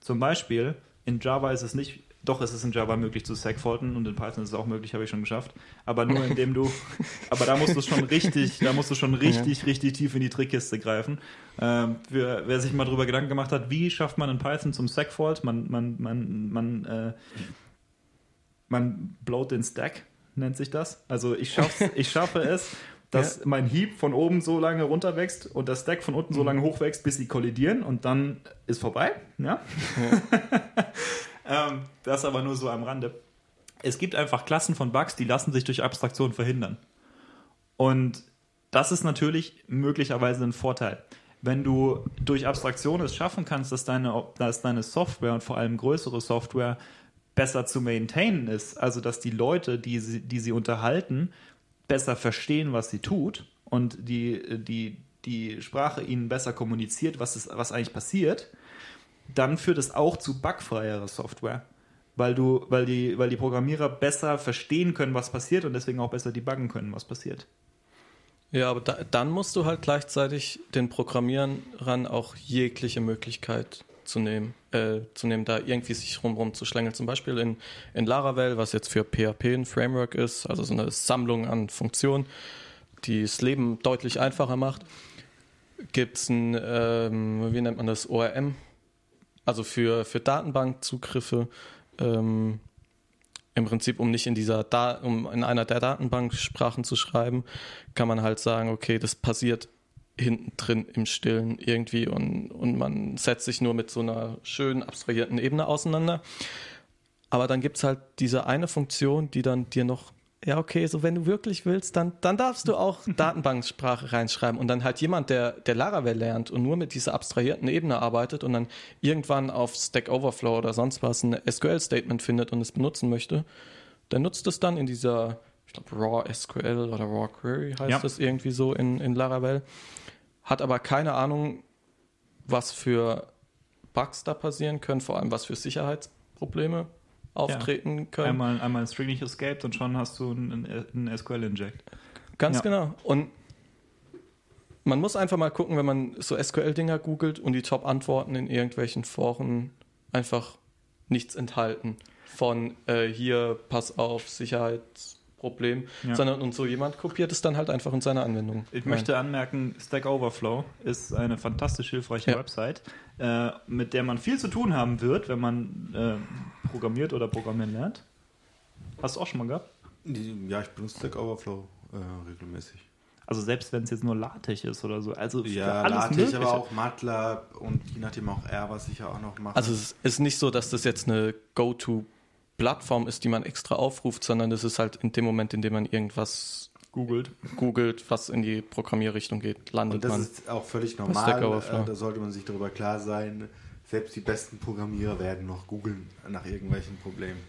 [SPEAKER 2] Zum Beispiel, in Java ist es nicht doch, es ist in Java möglich zu segfaulten und in Python ist es auch möglich, habe ich schon geschafft. Aber nur indem du, aber da musst du schon richtig, da musst du schon richtig, ja. richtig tief in die Trickkiste greifen. Ähm, für, wer sich mal darüber Gedanken gemacht hat, wie schafft man in Python zum Segfault? Man, man, man, man, äh, man blowt den Stack, nennt sich das. Also ich, schaff's, ich schaffe es, dass ja. mein Heap von oben so lange runter wächst und der Stack von unten so mhm. lange hoch wächst, bis sie kollidieren und dann ist vorbei. Ja. ja. Ähm, das aber nur so am Rande. Es gibt einfach Klassen von Bugs, die lassen sich durch Abstraktion verhindern. Und das ist natürlich möglicherweise ein Vorteil. Wenn du durch Abstraktion es schaffen kannst, dass deine, dass deine Software und vor allem größere Software besser zu maintainen ist, also dass die Leute, die sie, die sie unterhalten, besser verstehen, was sie tut und die, die, die Sprache ihnen besser kommuniziert, was, ist, was eigentlich passiert, dann führt es auch zu bugfreierer Software. Weil, du, weil, die, weil die Programmierer besser verstehen können, was passiert und deswegen auch besser debuggen können, was passiert.
[SPEAKER 3] Ja, aber da, dann musst du halt gleichzeitig den Programmierern auch jegliche Möglichkeit zu nehmen, äh, zu nehmen, da irgendwie sich rumrum zu schlängeln. Zum Beispiel in, in Laravel, was jetzt für PHP ein Framework ist, also so eine Sammlung an Funktionen, die das Leben deutlich einfacher macht, gibt es ein, ähm, wie nennt man das, ORM, also für, für Datenbankzugriffe, ähm, im Prinzip, um nicht in dieser da um in einer der Datenbanksprachen zu schreiben, kann man halt sagen, okay, das passiert hinten drin im Stillen irgendwie und, und man setzt sich nur mit so einer schönen abstrahierten Ebene auseinander. Aber dann gibt es halt diese eine Funktion, die dann dir noch ja, okay, so wenn du wirklich willst, dann, dann darfst du auch Datenbanksprache reinschreiben und dann halt jemand, der, der Laravel lernt und nur mit dieser abstrahierten Ebene arbeitet und dann irgendwann auf Stack Overflow oder sonst was ein SQL-Statement findet und es benutzen möchte, der nutzt es dann in dieser, ich glaube, Raw SQL oder Raw Query heißt ja. das irgendwie so in, in Laravel, hat aber keine Ahnung, was für Bugs da passieren können, vor allem was für Sicherheitsprobleme auftreten ja. können.
[SPEAKER 2] Einmal, einmal ein String nicht escaped und schon hast du einen, einen SQL-Inject.
[SPEAKER 3] Ganz ja. genau. Und man muss einfach mal gucken, wenn man so SQL-Dinger googelt und die Top-Antworten in irgendwelchen Foren einfach nichts enthalten von äh, hier, pass auf, Sicherheitsproblem, ja. sondern und so jemand kopiert es dann halt einfach in seine Anwendung.
[SPEAKER 2] Ich rein. möchte anmerken, Stack Overflow ist eine fantastisch hilfreiche ja. Website, äh, mit der man viel zu tun haben wird, wenn man äh, programmiert oder programmieren lernt. Hast du auch schon mal gehabt?
[SPEAKER 1] Ja, ich benutze Stack Overflow äh, regelmäßig.
[SPEAKER 2] Also selbst wenn es jetzt nur LaTeX ist oder so. Also
[SPEAKER 1] ja, LaTeX, mögliche. aber auch MATLAB und je nachdem auch R, was ich ja auch noch mache.
[SPEAKER 3] Also es ist nicht so, dass das jetzt eine Go-To-Plattform ist, die man extra aufruft, sondern es ist halt in dem Moment, in dem man irgendwas
[SPEAKER 2] googelt,
[SPEAKER 3] googelt, was in die Programmierrichtung geht, landet
[SPEAKER 1] man.
[SPEAKER 3] Und
[SPEAKER 1] das
[SPEAKER 3] man
[SPEAKER 1] ist auch völlig normal. Äh, da sollte man sich darüber klar sein. Selbst die besten Programmierer werden noch googeln nach irgendwelchen Problemen.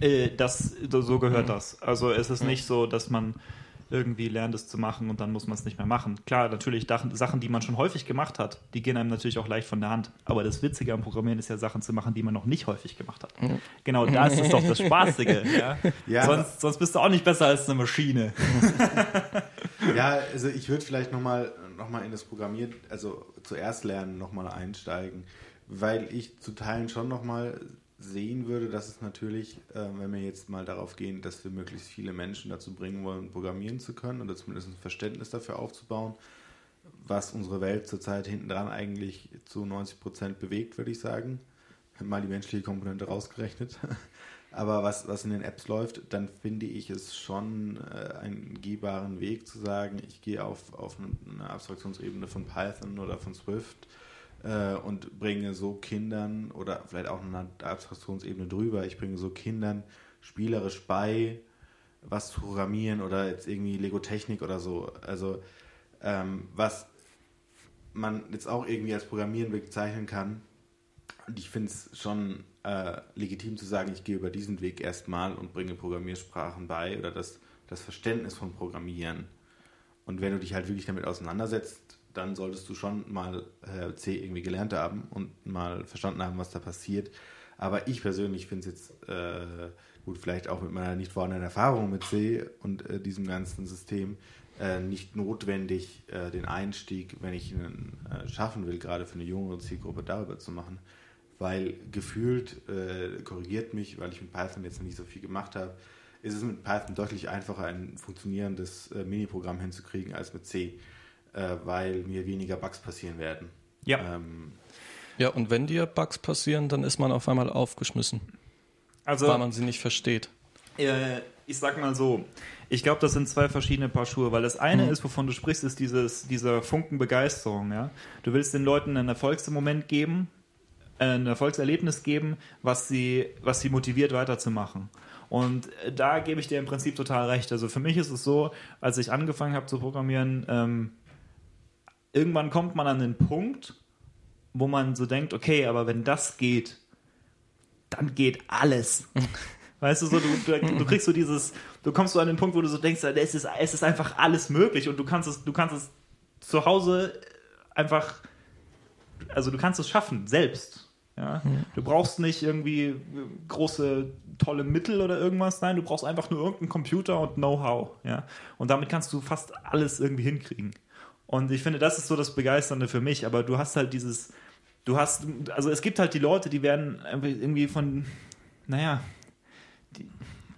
[SPEAKER 2] Äh, das, so gehört mhm. das. Also es ist mhm. nicht so, dass man irgendwie lernt es zu machen und dann muss man es nicht mehr machen. Klar, natürlich Sachen, die man schon häufig gemacht hat, die gehen einem natürlich auch leicht von der Hand. Aber das Witzige am Programmieren ist ja Sachen zu machen, die man noch nicht häufig gemacht hat. Mhm. Genau, da ist es doch das Spaßige. Ja? ja. Sonst, sonst bist du auch nicht besser als eine Maschine.
[SPEAKER 1] ja, also ich würde vielleicht nochmal noch mal in das Programmieren, also zuerst lernen, nochmal einsteigen, weil ich zu Teilen schon nochmal sehen würde, dass es natürlich, äh, wenn wir jetzt mal darauf gehen, dass wir möglichst viele Menschen dazu bringen wollen, programmieren zu können oder zumindest ein Verständnis dafür aufzubauen, was unsere Welt zurzeit hinten dran eigentlich zu 90 Prozent bewegt, würde ich sagen. Mal die menschliche Komponente rausgerechnet. Aber was, was in den Apps läuft, dann finde ich es schon äh, einen gehbaren Weg zu sagen, ich gehe auf, auf eine Abstraktionsebene von Python oder von Swift äh, und bringe so Kindern oder vielleicht auch eine Abstraktionsebene drüber, ich bringe so Kindern spielerisch bei, was zu programmieren oder jetzt irgendwie Lego-Technik oder so. Also ähm, was man jetzt auch irgendwie als Programmieren bezeichnen kann. Und ich finde es schon äh, legitim zu sagen, ich gehe über diesen Weg erstmal und bringe Programmiersprachen bei oder das, das Verständnis von Programmieren. Und wenn du dich halt wirklich damit auseinandersetzt, dann solltest du schon mal äh, C irgendwie gelernt haben und mal verstanden haben, was da passiert. Aber ich persönlich finde es jetzt, äh, gut, vielleicht auch mit meiner nicht vorhandenen Erfahrung mit C und äh, diesem ganzen System, äh, nicht notwendig, äh, den Einstieg, wenn ich ihn äh, schaffen will, gerade für eine jüngere Zielgruppe darüber zu machen. Weil gefühlt, korrigiert mich, weil ich mit Python jetzt nicht so viel gemacht habe, ist es mit Python deutlich einfacher, ein funktionierendes Mini-Programm hinzukriegen als mit C äh, weil mir weniger Bugs passieren werden.
[SPEAKER 3] Ja. Ähm, ja, und wenn dir Bugs passieren, dann ist man auf einmal aufgeschmissen. Also, weil man sie nicht versteht.
[SPEAKER 2] Äh, ich sag mal so, ich glaube, das sind zwei verschiedene Paar Schuhe, weil das eine mhm. ist, wovon du sprichst, ist dieses, dieser Funken Begeisterung. Ja? Du willst den Leuten einen Erfolgsmoment geben, äh, ein Erfolgserlebnis geben, was sie, was sie motiviert weiterzumachen. Und äh, da gebe ich dir im Prinzip total recht. Also für mich ist es so, als ich angefangen habe zu programmieren, ähm, irgendwann kommt man an den Punkt, wo man so denkt, okay, aber wenn das geht, dann geht alles. Weißt du, so, du, du, du, kriegst so dieses, du kommst so an den Punkt, wo du so denkst, es ist, es ist einfach alles möglich und du kannst es, du kannst es zu Hause einfach, also du kannst es schaffen, selbst. Ja? Du brauchst nicht irgendwie große, tolle Mittel oder irgendwas, nein, du brauchst einfach nur irgendeinen Computer und Know-how. Ja? Und damit kannst du fast alles irgendwie hinkriegen. Und ich finde, das ist so das Begeisternde für mich. Aber du hast halt dieses, du hast, also es gibt halt die Leute, die werden irgendwie von, naja, die,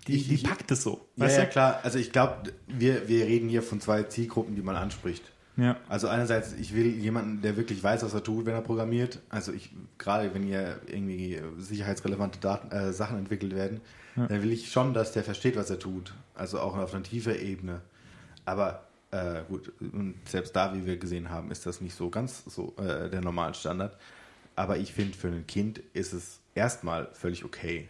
[SPEAKER 2] die, die packt es so.
[SPEAKER 1] Ja, ja, klar. Also ich glaube, wir, wir reden hier von zwei Zielgruppen, die man anspricht. Ja. Also einerseits, ich will jemanden, der wirklich weiß, was er tut, wenn er programmiert. Also ich, gerade wenn hier irgendwie sicherheitsrelevante Daten, äh, Sachen entwickelt werden, ja. dann will ich schon, dass der versteht, was er tut. Also auch auf einer tiefer Ebene. Aber äh, gut, und selbst da, wie wir gesehen haben, ist das nicht so ganz so äh, der Normalstandard. Aber ich finde, für ein Kind ist es erstmal völlig okay.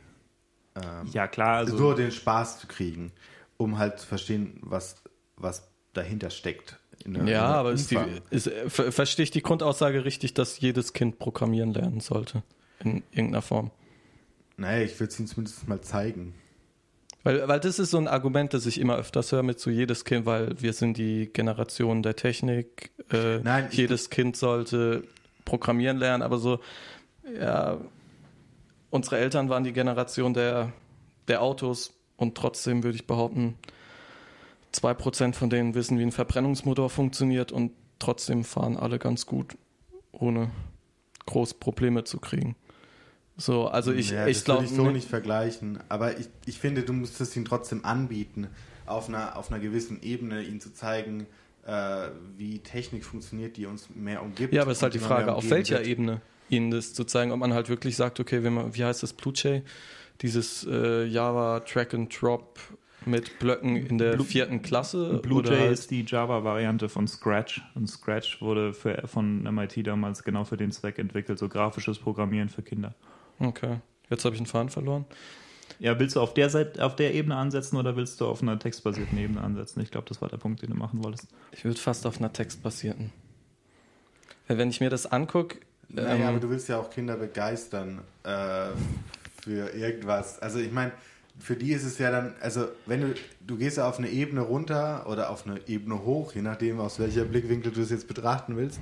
[SPEAKER 2] Ähm, ja, klar.
[SPEAKER 1] Also nur den Spaß zu kriegen, um halt zu verstehen, was, was dahinter steckt.
[SPEAKER 3] Der, ja, aber ist die, ist, verstehe ich die Grundaussage richtig, dass jedes Kind programmieren lernen sollte? In irgendeiner Form?
[SPEAKER 1] Naja, ich würde es ihnen zumindest mal zeigen.
[SPEAKER 3] Weil, weil das ist so ein Argument, das ich immer öfters höre mit so jedes Kind, weil wir sind die Generation der Technik. Äh, Nein, jedes Kind sollte programmieren lernen, aber so, ja, unsere Eltern waren die Generation der, der Autos und trotzdem würde ich behaupten, zwei Prozent von denen wissen, wie ein Verbrennungsmotor funktioniert und trotzdem fahren alle ganz gut, ohne groß Probleme zu kriegen. So, also ich,
[SPEAKER 1] ja, ich glaube. ich so nicht vergleichen. Aber ich, ich finde, du musst es ihm trotzdem anbieten, auf einer, auf einer gewissen Ebene ihn zu zeigen, äh, wie Technik funktioniert, die uns mehr umgibt.
[SPEAKER 3] Ja, aber es ist halt die Frage, auf welcher wird. Ebene ihnen das zu zeigen, ob man halt wirklich sagt, okay, wenn man, wie heißt das, Pluche, dieses äh, Java Track and Drop mit Blöcken in der Blue, vierten Klasse.
[SPEAKER 2] BlueJ halt ist die Java-Variante von Scratch. Und Scratch wurde für, von MIT damals genau für den Zweck entwickelt, so grafisches Programmieren für Kinder.
[SPEAKER 3] Okay. Jetzt habe ich einen Faden verloren.
[SPEAKER 2] Ja, willst du auf der Seite, auf der Ebene ansetzen oder willst du auf einer textbasierten Ebene ansetzen? Ich glaube, das war der Punkt, den du machen wolltest.
[SPEAKER 3] Ich würde fast auf einer textbasierten. Weil wenn ich mir das angucke.
[SPEAKER 1] Naja, ähm, aber du willst ja auch Kinder begeistern äh, für irgendwas. Also ich meine, für die ist es ja dann, also wenn du, du gehst ja auf eine Ebene runter oder auf eine Ebene hoch, je nachdem aus welcher Blickwinkel du es jetzt betrachten willst,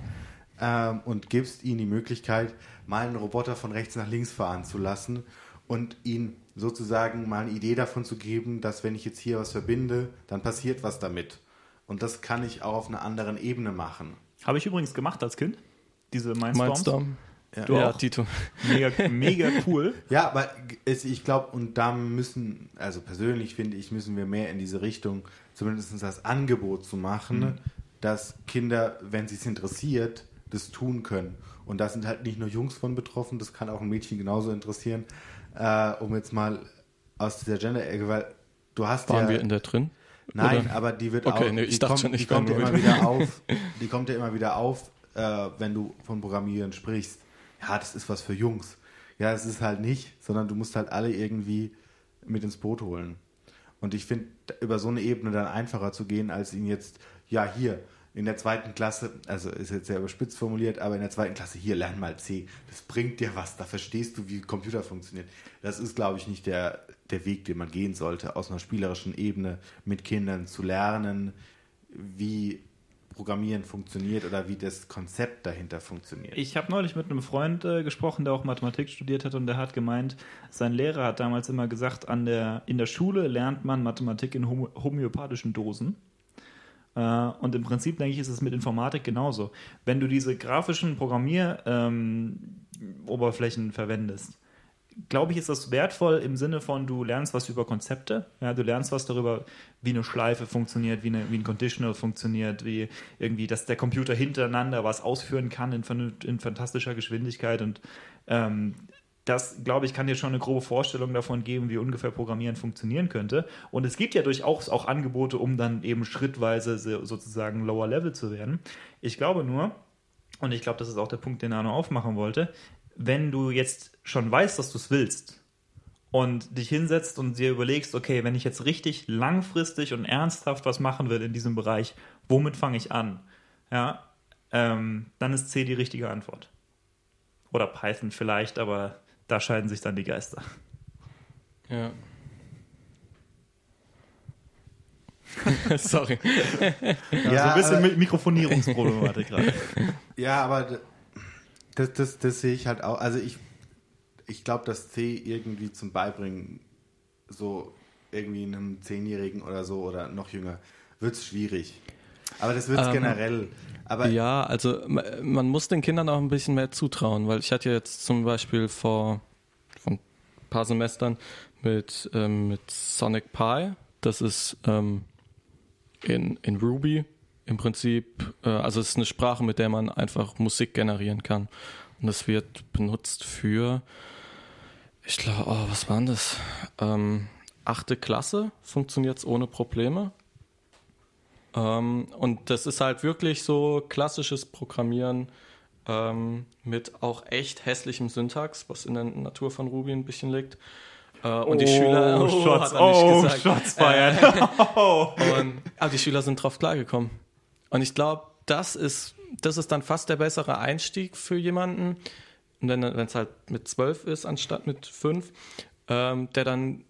[SPEAKER 1] ähm, und gibst ihnen die Möglichkeit, mal einen Roboter von rechts nach links fahren zu lassen und ihnen sozusagen mal eine Idee davon zu geben, dass wenn ich jetzt hier was verbinde, dann passiert was damit. Und das kann ich auch auf einer anderen Ebene machen.
[SPEAKER 2] Habe ich übrigens gemacht als Kind. Diese Mindstorms. Mindstorm.
[SPEAKER 3] Ja, du ja, auch. Tito.
[SPEAKER 2] Mega, mega cool.
[SPEAKER 1] ja, aber es, ich glaube, und da müssen, also persönlich finde ich, müssen wir mehr in diese Richtung, zumindest das Angebot zu machen, mhm. dass Kinder, wenn sie es interessiert, das tun können. Und da sind halt nicht nur Jungs von betroffen, das kann auch ein Mädchen genauso interessieren. Äh, um jetzt mal aus dieser Gender-Ecke, weil du hast
[SPEAKER 3] Waren
[SPEAKER 1] ja.
[SPEAKER 3] wir in der drin?
[SPEAKER 1] Nein, Oder? aber die wird
[SPEAKER 3] okay,
[SPEAKER 1] auch.
[SPEAKER 3] Nee, ich dachte schon, ich
[SPEAKER 1] die kommt ja immer wieder auf. Die kommt ja immer wieder auf, äh, wenn du von Programmieren sprichst. Ja, das ist was für Jungs. Ja, es ist halt nicht, sondern du musst halt alle irgendwie mit ins Boot holen. Und ich finde, über so eine Ebene dann einfacher zu gehen, als ihn jetzt, ja, hier, in der zweiten Klasse, also ist jetzt sehr überspitzt formuliert, aber in der zweiten Klasse, hier lern mal C. Das bringt dir was, da verstehst du, wie Computer funktioniert. Das ist, glaube ich, nicht der, der Weg, den man gehen sollte, aus einer spielerischen Ebene mit Kindern zu lernen, wie Programmieren funktioniert oder wie das Konzept dahinter funktioniert.
[SPEAKER 2] Ich habe neulich mit einem Freund äh, gesprochen, der auch Mathematik studiert hat und der hat gemeint, sein Lehrer hat damals immer gesagt, an der, in der Schule lernt man Mathematik in homo homöopathischen Dosen. Äh, und im Prinzip, denke ich, ist es mit Informatik genauso. Wenn du diese grafischen Programmieroberflächen ähm, verwendest, glaube ich, ist das wertvoll im Sinne von, du lernst was über Konzepte, ja, du lernst was darüber, wie eine Schleife funktioniert, wie, eine, wie ein Conditional funktioniert, wie irgendwie, dass der Computer hintereinander was ausführen kann in, in fantastischer Geschwindigkeit und ähm, das, glaube ich, kann dir schon eine grobe Vorstellung davon geben, wie ungefähr Programmieren funktionieren könnte. Und es gibt ja durchaus auch Angebote, um dann eben schrittweise sozusagen lower level zu werden. Ich glaube nur, und ich glaube, das ist auch der Punkt, den Arno aufmachen wollte, wenn du jetzt schon weißt, dass du es willst und dich hinsetzt und dir überlegst, okay, wenn ich jetzt richtig langfristig und ernsthaft was machen will in diesem Bereich, womit fange ich an? Ja, ähm, dann ist C die richtige Antwort. Oder Python vielleicht, aber da scheiden sich dann die Geister.
[SPEAKER 3] Ja. Sorry.
[SPEAKER 2] ja, so ein bisschen Mikrofonierungsproblematik gerade.
[SPEAKER 1] Ja, aber das, das, das sehe ich halt auch. Also ich, ich glaube, dass C irgendwie zum Beibringen so irgendwie einem Zehnjährigen oder so oder noch jünger wird es schwierig. Aber das wird es ähm, generell. Aber
[SPEAKER 3] ja, also man muss den Kindern auch ein bisschen mehr zutrauen, weil ich hatte jetzt zum Beispiel vor, vor ein paar Semestern mit, ähm, mit Sonic Pi, das ist ähm, in, in Ruby im Prinzip, äh, also es ist eine Sprache, mit der man einfach Musik generieren kann. Und es wird benutzt für, ich glaube, oh, was war denn das? Ähm, achte Klasse funktioniert es ohne Probleme. Ähm, und das ist halt wirklich so klassisches Programmieren ähm, mit auch echt hässlichem Syntax, was in der Natur von Ruby ein bisschen liegt. Äh, und oh, die Schüler,
[SPEAKER 2] oh, Shots, oh, Shots feiern.
[SPEAKER 3] Äh, und, aber die Schüler sind drauf klargekommen. Und ich glaube, das ist, das ist dann fast der bessere Einstieg für jemanden, wenn es halt mit zwölf ist, anstatt mit fünf, ähm, der dann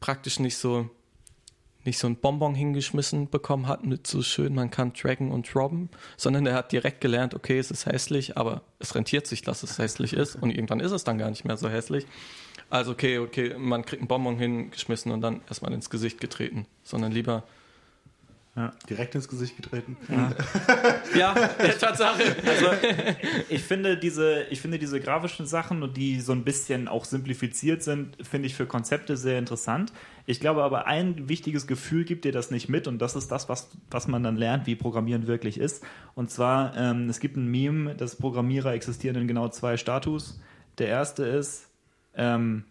[SPEAKER 3] praktisch nicht so nicht so ein Bonbon hingeschmissen bekommen hat mit so schön, man kann tracken und robben, sondern er hat direkt gelernt, okay, es ist hässlich, aber es rentiert sich, dass es hässlich ist und irgendwann ist es dann gar nicht mehr so hässlich. Also okay, okay, man kriegt einen Bonbon hingeschmissen und dann erstmal ins Gesicht getreten, sondern lieber
[SPEAKER 1] ja. Direkt ins Gesicht getreten.
[SPEAKER 3] Ja, ja der Tatsache.
[SPEAKER 2] Also, ich finde, diese, ich finde diese grafischen Sachen, die so ein bisschen auch simplifiziert sind, finde ich für Konzepte sehr interessant. Ich glaube aber, ein wichtiges Gefühl gibt dir das nicht mit und das ist das, was, was man dann lernt, wie Programmieren wirklich ist. Und zwar, ähm, es gibt ein Meme, dass Programmierer existieren in genau zwei Status. Der erste ist, ähm,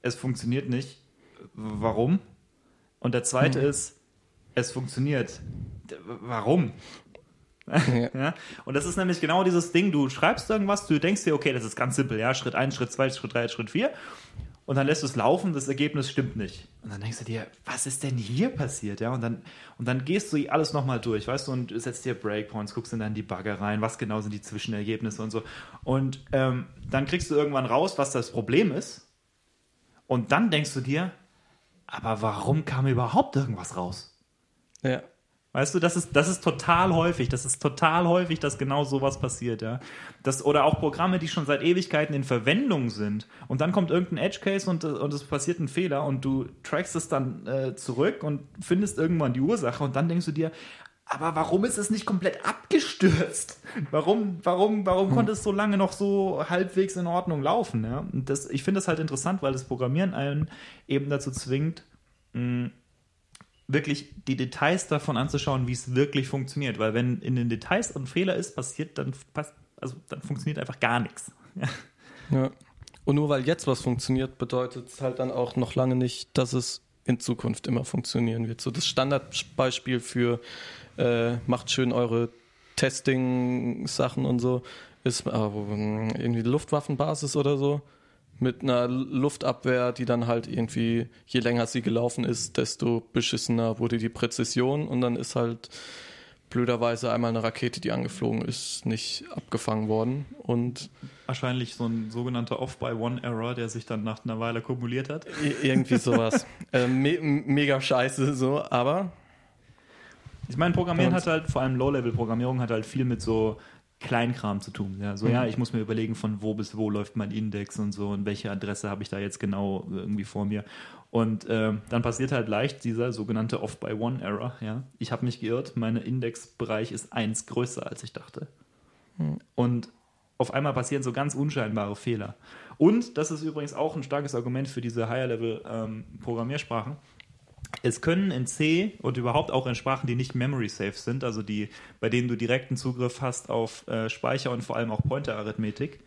[SPEAKER 2] es funktioniert nicht. Warum? Und der zweite hm. ist, es funktioniert. Warum? Ja. ja. Und das ist nämlich genau dieses Ding, du schreibst irgendwas, du denkst dir, okay, das ist ganz simpel, ja, Schritt 1, Schritt 2, Schritt 3, Schritt 4 und dann lässt du es laufen, das Ergebnis stimmt nicht. Und dann denkst du dir, was ist denn hier passiert, ja, und dann, und dann gehst du alles nochmal durch, weißt du, und setzt dir Breakpoints, guckst in dann die Bagger rein, was genau sind die Zwischenergebnisse und so und ähm, dann kriegst du irgendwann raus, was das Problem ist und dann denkst du dir, aber warum kam überhaupt irgendwas raus?
[SPEAKER 3] Ja.
[SPEAKER 2] Weißt du, das ist, das ist total häufig. Das ist total häufig, dass genau sowas passiert, ja. Das, oder auch Programme, die schon seit Ewigkeiten in Verwendung sind. Und dann kommt irgendein Edge-Case und, und es passiert ein Fehler und du trackst es dann äh, zurück und findest irgendwann die Ursache und dann denkst du dir, aber warum ist es nicht komplett abgestürzt? Warum, warum, warum konnte es so lange noch so halbwegs in Ordnung laufen? Ja? Und das, ich finde das halt interessant, weil das Programmieren einen eben dazu zwingt, mh, wirklich die Details davon anzuschauen, wie es wirklich funktioniert. Weil wenn in den Details ein Fehler ist, passiert, dann, also, dann funktioniert einfach gar nichts.
[SPEAKER 3] Ja. Und nur weil jetzt was funktioniert, bedeutet es halt dann auch noch lange nicht, dass es in Zukunft immer funktionieren wird. So das Standardbeispiel für äh, macht schön eure Testing-Sachen und so ist äh, irgendwie Luftwaffenbasis oder so mit einer Luftabwehr, die dann halt irgendwie, je länger sie gelaufen ist, desto beschissener wurde die Präzision und dann ist halt blöderweise einmal eine Rakete, die angeflogen ist, nicht abgefangen worden und
[SPEAKER 2] wahrscheinlich so ein sogenannter Off-by-One-Error, der sich dann nach einer Weile kumuliert hat.
[SPEAKER 3] Irgendwie sowas. äh, me mega scheiße so, aber
[SPEAKER 2] Ich meine, Programmieren hat halt, vor allem Low-Level-Programmierung hat halt viel mit so Kleinkram zu tun. Ja, so,
[SPEAKER 3] Mhm.
[SPEAKER 2] ja, ich muss mir überlegen, von wo bis wo läuft mein Index und so und welche Adresse habe ich da jetzt genau irgendwie vor mir. Und ähm, dann passiert halt leicht dieser sogenannte Off-by-One-Error. Ja? Ich habe mich geirrt, mein Indexbereich ist eins größer, als ich dachte. Und auf einmal passieren so ganz unscheinbare Fehler. Und das ist übrigens auch ein starkes Argument für diese Higher-Level-Programmiersprachen. Es können in C und überhaupt auch in Sprachen, die nicht memory safe sind, also die, bei denen du direkten Zugriff hast auf äh, Speicher und vor allem auch Pointer-Arithmetik,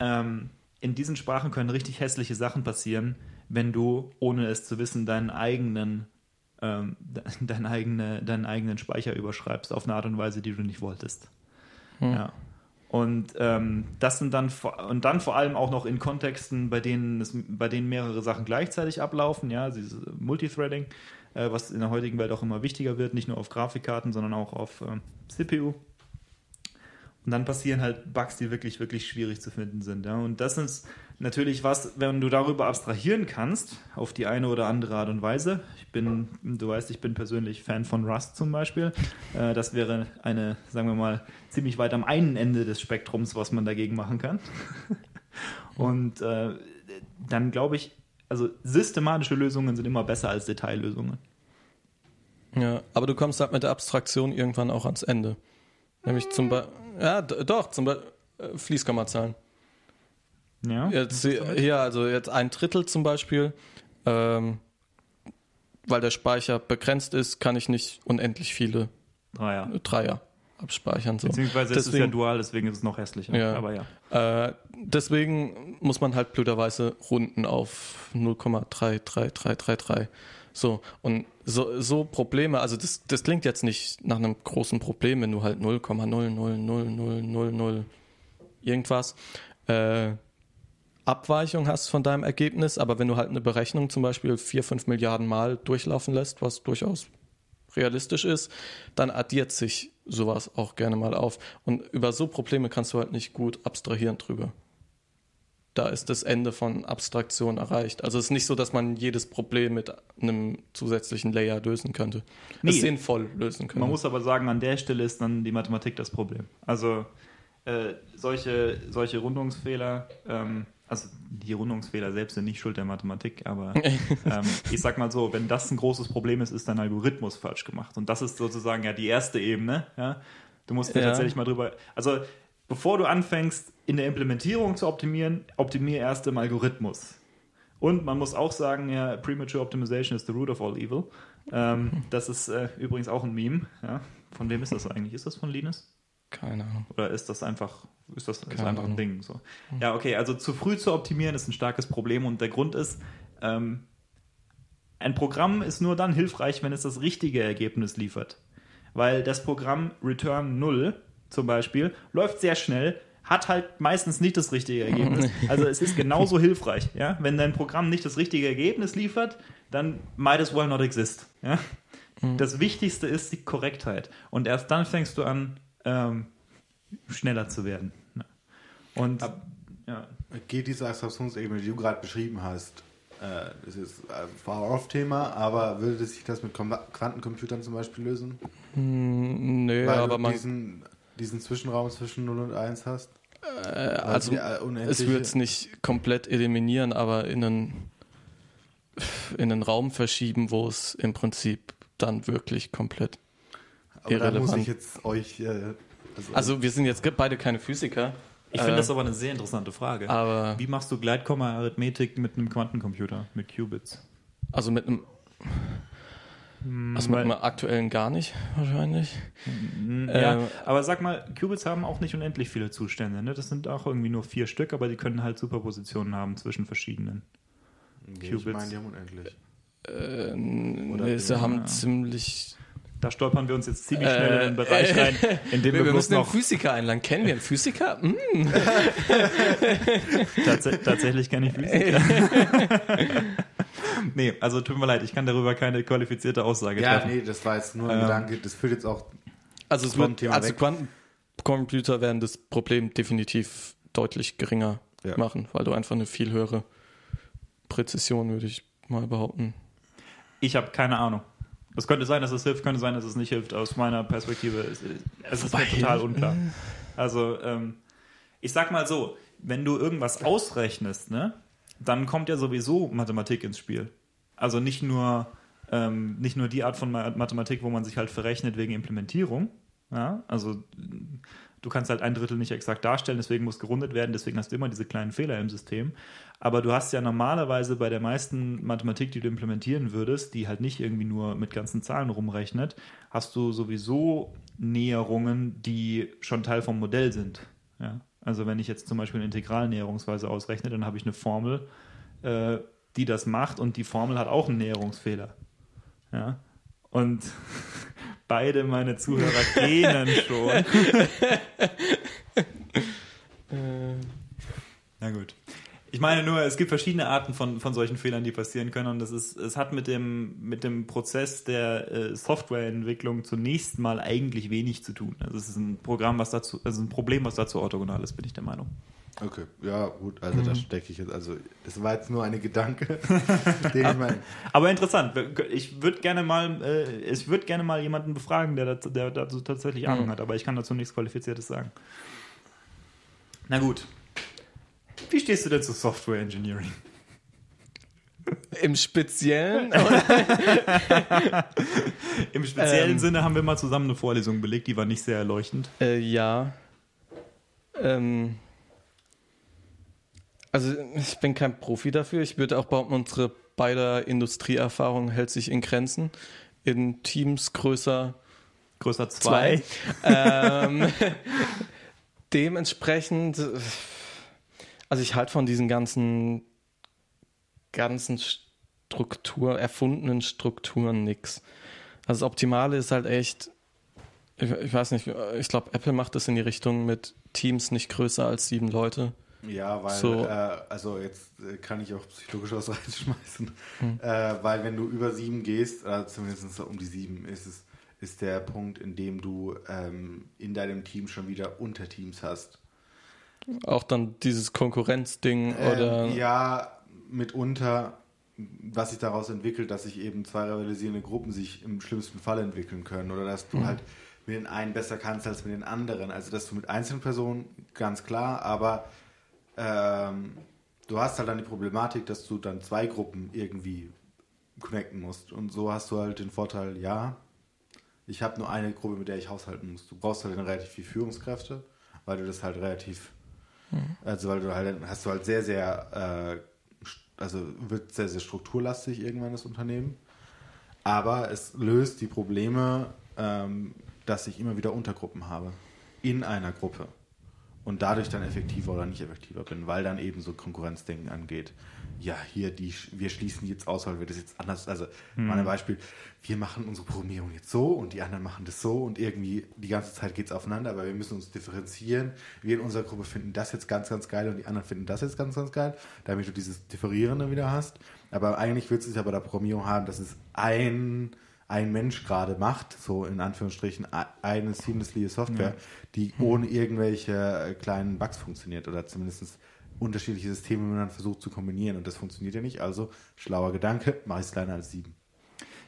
[SPEAKER 2] ähm, in diesen Sprachen können richtig hässliche Sachen passieren, wenn du, ohne es zu wissen, deinen eigenen, ähm, de- deinen, eigene, deinen eigenen Speicher überschreibst auf eine Art und Weise, die du nicht wolltest. Ja. Und ähm, das sind dann und dann vor allem auch noch in Kontexten, bei denen es, bei denen mehrere Sachen gleichzeitig ablaufen, ja, dieses Multithreading, äh, was in der heutigen Welt auch immer wichtiger wird, nicht nur auf Grafikkarten, sondern auch auf ähm, CPU. Und dann passieren halt Bugs, die wirklich, wirklich schwierig zu finden sind. Ja. Und das ist natürlich was, wenn du darüber abstrahieren kannst, auf die eine oder andere Art und Weise. Ich bin, du weißt, ich bin persönlich Fan von Rust zum Beispiel. Äh, das wäre eine, sagen wir mal, ziemlich weit am einen Ende des Spektrums, was man dagegen machen kann. Und äh, dann glaube ich, also systematische Lösungen sind immer besser als Detaillösungen.
[SPEAKER 3] Ja, aber du kommst halt mit der Abstraktion irgendwann auch ans Ende. Nämlich zum Beispiel, ja, doch, zum Beispiel äh, Fließkommazahlen.
[SPEAKER 2] Ja,
[SPEAKER 3] Jetzt, hier, also jetzt ein Drittel zum Beispiel, ähm, weil der Speicher begrenzt ist, kann ich nicht unendlich viele
[SPEAKER 2] Dreier.
[SPEAKER 3] Dreier abspeichern. So.
[SPEAKER 2] Beziehungsweise es ist
[SPEAKER 3] Deswegen-
[SPEAKER 2] ja dual, deswegen ist es noch hässlicher.
[SPEAKER 3] Ja.
[SPEAKER 2] Aber ja.
[SPEAKER 3] Äh, deswegen muss man halt blöderweise runden auf 0,33333. So, und so, so Probleme, also das, das klingt jetzt nicht nach einem großen Problem, wenn du halt 0,0000000 irgendwas äh, Abweichung hast von deinem Ergebnis, aber wenn du halt eine Berechnung zum Beispiel 4, 5 Milliarden Mal durchlaufen lässt, was durchaus realistisch ist, dann addiert sich sowas auch gerne mal auf. Und über so Probleme kannst du halt nicht gut abstrahieren drüber. Da ist das Ende von Abstraktion erreicht. Also es ist nicht so, dass man jedes Problem mit einem zusätzlichen Layer lösen könnte.
[SPEAKER 2] Nee.
[SPEAKER 3] Sinnvoll lösen könnte.
[SPEAKER 2] Man muss aber sagen, an der Stelle ist dann die Mathematik das Problem. Also äh, solche, solche Rundungsfehler, ähm, also die Rundungsfehler selbst sind nicht Schuld der Mathematik, aber ähm, ich sag mal so, wenn das ein großes Problem ist, ist dein Algorithmus falsch gemacht. Und das ist sozusagen ja die erste Ebene. Ja? Du musst dir
[SPEAKER 3] Ja.
[SPEAKER 2] tatsächlich mal drüber. Also bevor du anfängst, in der Implementierung zu optimieren, optimier erst im Algorithmus. Und man muss auch sagen, ja, Premature Optimization is the root of all evil. Ähm, das ist äh, übrigens auch ein Meme. Ja? Von wem ist das eigentlich? Ist das von Linus?
[SPEAKER 3] Keine Ahnung.
[SPEAKER 2] Oder ist das einfach, ist das ist einfach ein. Ding? So. Ja, okay, also zu früh zu optimieren ist ein starkes Problem und der Grund ist, ähm, ein Programm ist nur dann hilfreich, wenn es das richtige Ergebnis liefert. Weil das Programm Return 0 zum Beispiel läuft sehr schnell, hat halt meistens nicht das richtige Ergebnis. Also es ist genauso hilfreich. Ja? Wenn dein Programm nicht das richtige Ergebnis liefert, dann might as well not exist. Ja? Das Wichtigste ist die Korrektheit. Und erst dann fängst du an, ähm, schneller zu werden. Ja. Und
[SPEAKER 1] Ab-
[SPEAKER 2] ja,
[SPEAKER 1] Geht diese Abstraktionsebene, die du gerade beschrieben hast, äh, das ist ein Far-Off-Thema, aber würde sich das mit Quantencomputern zum Beispiel lösen?
[SPEAKER 3] Hm, Nö,
[SPEAKER 1] Weil
[SPEAKER 3] aber
[SPEAKER 1] du
[SPEAKER 3] man,
[SPEAKER 1] diesen, diesen Zwischenraum zwischen 0 und 1 hast?
[SPEAKER 3] äh, also
[SPEAKER 1] äh,
[SPEAKER 3] es wird es nicht komplett eliminieren, aber in einen, in einen Raum verschieben, wo es im Prinzip dann wirklich komplett.
[SPEAKER 1] Aber da muss
[SPEAKER 3] irrelevant.
[SPEAKER 1] ich jetzt euch... Äh, also,
[SPEAKER 3] Also wir sind jetzt beide keine Physiker.
[SPEAKER 2] ich finde
[SPEAKER 3] Äh,
[SPEAKER 2] das aber eine sehr interessante Frage.
[SPEAKER 3] aber
[SPEAKER 2] Wie machst du Gleitkomma-Arithmetik mit einem Quantencomputer, mit Qubits?
[SPEAKER 3] also mit einem also mit einem aktuellen gar nicht wahrscheinlich.
[SPEAKER 2] Ja,
[SPEAKER 3] Äh,
[SPEAKER 2] aber sag mal, Qubits haben auch nicht unendlich viele Zustände. Ne? Das sind auch irgendwie nur vier Stück, aber die können halt Superpositionen haben zwischen verschiedenen.
[SPEAKER 1] nee, ich
[SPEAKER 2] Qubits.
[SPEAKER 1] meine, die haben unendlich.
[SPEAKER 3] Äh,
[SPEAKER 1] Oder
[SPEAKER 3] nee, sie haben
[SPEAKER 2] ja.
[SPEAKER 3] ziemlich.
[SPEAKER 2] Da stolpern wir uns jetzt ziemlich
[SPEAKER 3] Äh,
[SPEAKER 2] schnell in einen Bereich rein, in dem wir,
[SPEAKER 3] Wir, müssen einen
[SPEAKER 2] noch
[SPEAKER 3] Physiker einladen. Kennen wir einen Physiker? Hm?
[SPEAKER 2] tats tatsächlich kenne ich Physik. nee, also tut mir leid, ich kann darüber keine qualifizierte Aussage
[SPEAKER 1] Ja,
[SPEAKER 2] treffen.
[SPEAKER 1] nee, das war jetzt nur ein
[SPEAKER 2] Ähm,
[SPEAKER 1] Gedanke. Das führt jetzt auch...
[SPEAKER 3] Also, es wird,
[SPEAKER 1] Thema
[SPEAKER 3] also
[SPEAKER 1] weg.
[SPEAKER 3] Quantencomputer werden das Problem definitiv deutlich geringer
[SPEAKER 1] Ja.
[SPEAKER 3] machen, weil du einfach eine viel höhere Präzision, würde ich mal behaupten.
[SPEAKER 2] Ich habe keine Ahnung. Es könnte sein, dass es hilft, könnte sein, dass es nicht hilft. Aus meiner Perspektive ist, es ist mir total unklar. Also, ähm, ich sag mal so, wenn du irgendwas ausrechnest, ne, dann kommt ja sowieso Mathematik ins Spiel. Also nicht nur, ähm, nicht nur die Art von Mathematik, wo man sich halt verrechnet wegen Implementierung. Ja, also du kannst halt ein Drittel nicht exakt darstellen, deswegen muss gerundet werden, deswegen hast du immer diese kleinen Fehler im System. Aber du hast ja normalerweise bei der meisten Mathematik, die du implementieren würdest, die halt nicht irgendwie nur mit ganzen Zahlen rumrechnet, hast du sowieso Näherungen, die schon Teil vom Modell sind. Ja? Also wenn ich jetzt zum Beispiel eine Integralnäherungsweise ausrechne, dann habe ich eine Formel, äh, die das macht und die Formel hat auch einen Näherungsfehler. Ja? Und beide meine Zuhörer kennen schon. Na gut. Ich meine nur, es gibt verschiedene Arten von, von solchen Fehlern, die passieren können und das ist, es hat mit dem, mit dem Prozess der äh, Softwareentwicklung zunächst mal eigentlich wenig zu tun. Also es ist ein Programm, was dazu, also ein Problem, was dazu orthogonal ist, bin ich der Meinung.
[SPEAKER 1] Okay, ja, gut, also mhm. da stecke ich jetzt, also das war jetzt nur eine Gedanke, den
[SPEAKER 2] ich meine. Aber interessant, ich würde gerne mal, äh, ich würde gerne mal jemanden befragen, der, dazu, der dazu tatsächlich Ahnung mhm. hat, aber ich kann dazu nichts Qualifiziertes sagen. Na gut, wie stehst du denn zu Software Engineering?
[SPEAKER 3] Im Speziellen?
[SPEAKER 2] Im speziellen ähm, Sinne haben wir mal zusammen eine Vorlesung belegt, die war nicht sehr erleuchtend.
[SPEAKER 3] Äh, ja. Ähm, also ich bin kein Profi dafür. Ich würde auch behaupten, unsere beider Industrieerfahrung hält sich in Grenzen. In Teams größer
[SPEAKER 2] größer zwei.
[SPEAKER 3] zwei. ähm, dementsprechend also ich halte von diesen ganzen, ganzen Struktur, erfundenen Strukturen nichts. Also das Optimale ist halt echt, ich, ich weiß nicht, ich glaube, Apple macht das in die Richtung mit Teams nicht größer als sieben Leute.
[SPEAKER 1] Ja, weil, so. äh, also jetzt äh, kann ich auch psychologisch was reinschmeißen, hm. äh, weil wenn du über sieben gehst, äh, zumindest um die sieben, ist es ist der Punkt, in dem du ähm, in deinem Team schon wieder Unterteams hast.
[SPEAKER 3] Auch dann dieses Konkurrenzding ähm, oder.
[SPEAKER 1] Ja, mitunter, was sich daraus entwickelt, dass sich eben zwei rivalisierende Gruppen sich im schlimmsten Fall entwickeln können oder dass du mhm. halt mit den einen besser kannst als mit den anderen. Also, dass du mit einzelnen Personen, ganz klar, aber ähm, du hast halt dann die Problematik, dass du dann zwei Gruppen irgendwie connecten musst. Und so hast du halt den Vorteil, ja, ich habe nur eine Gruppe, mit der ich haushalten muss. Du brauchst halt relativ viel Führungskräfte, weil du das halt relativ Mhm. Also weil du halt hast du halt sehr, sehr, äh, also wird sehr, sehr strukturlastig irgendwann das Unternehmen. Aber es löst die Probleme, ähm, dass ich immer wieder Untergruppen habe in einer Gruppe und dadurch dann effektiver oder nicht effektiver bin, weil dann eben so Konkurrenzdenken angeht ja, hier, die, wir schließen jetzt aus, weil wir das jetzt anders, also mhm. mal ein Beispiel, wir machen unsere Programmierung jetzt so und die anderen machen das so und irgendwie die ganze Zeit geht es aufeinander, aber wir müssen uns differenzieren. Wir in unserer Gruppe finden das jetzt ganz, ganz geil und die anderen finden das jetzt ganz, ganz geil, damit du dieses Differierende wieder hast. Aber eigentlich willst du es ja bei der Programmierung haben, dass es ein, ein Mensch gerade macht, so in Anführungsstrichen, eine seamlessly Software, ja. die mhm. ohne irgendwelche kleinen Bugs funktioniert oder zumindest unterschiedliche Systeme miteinander versucht zu kombinieren und das funktioniert ja nicht. Also schlauer Gedanke, mach ich es kleiner als sieben.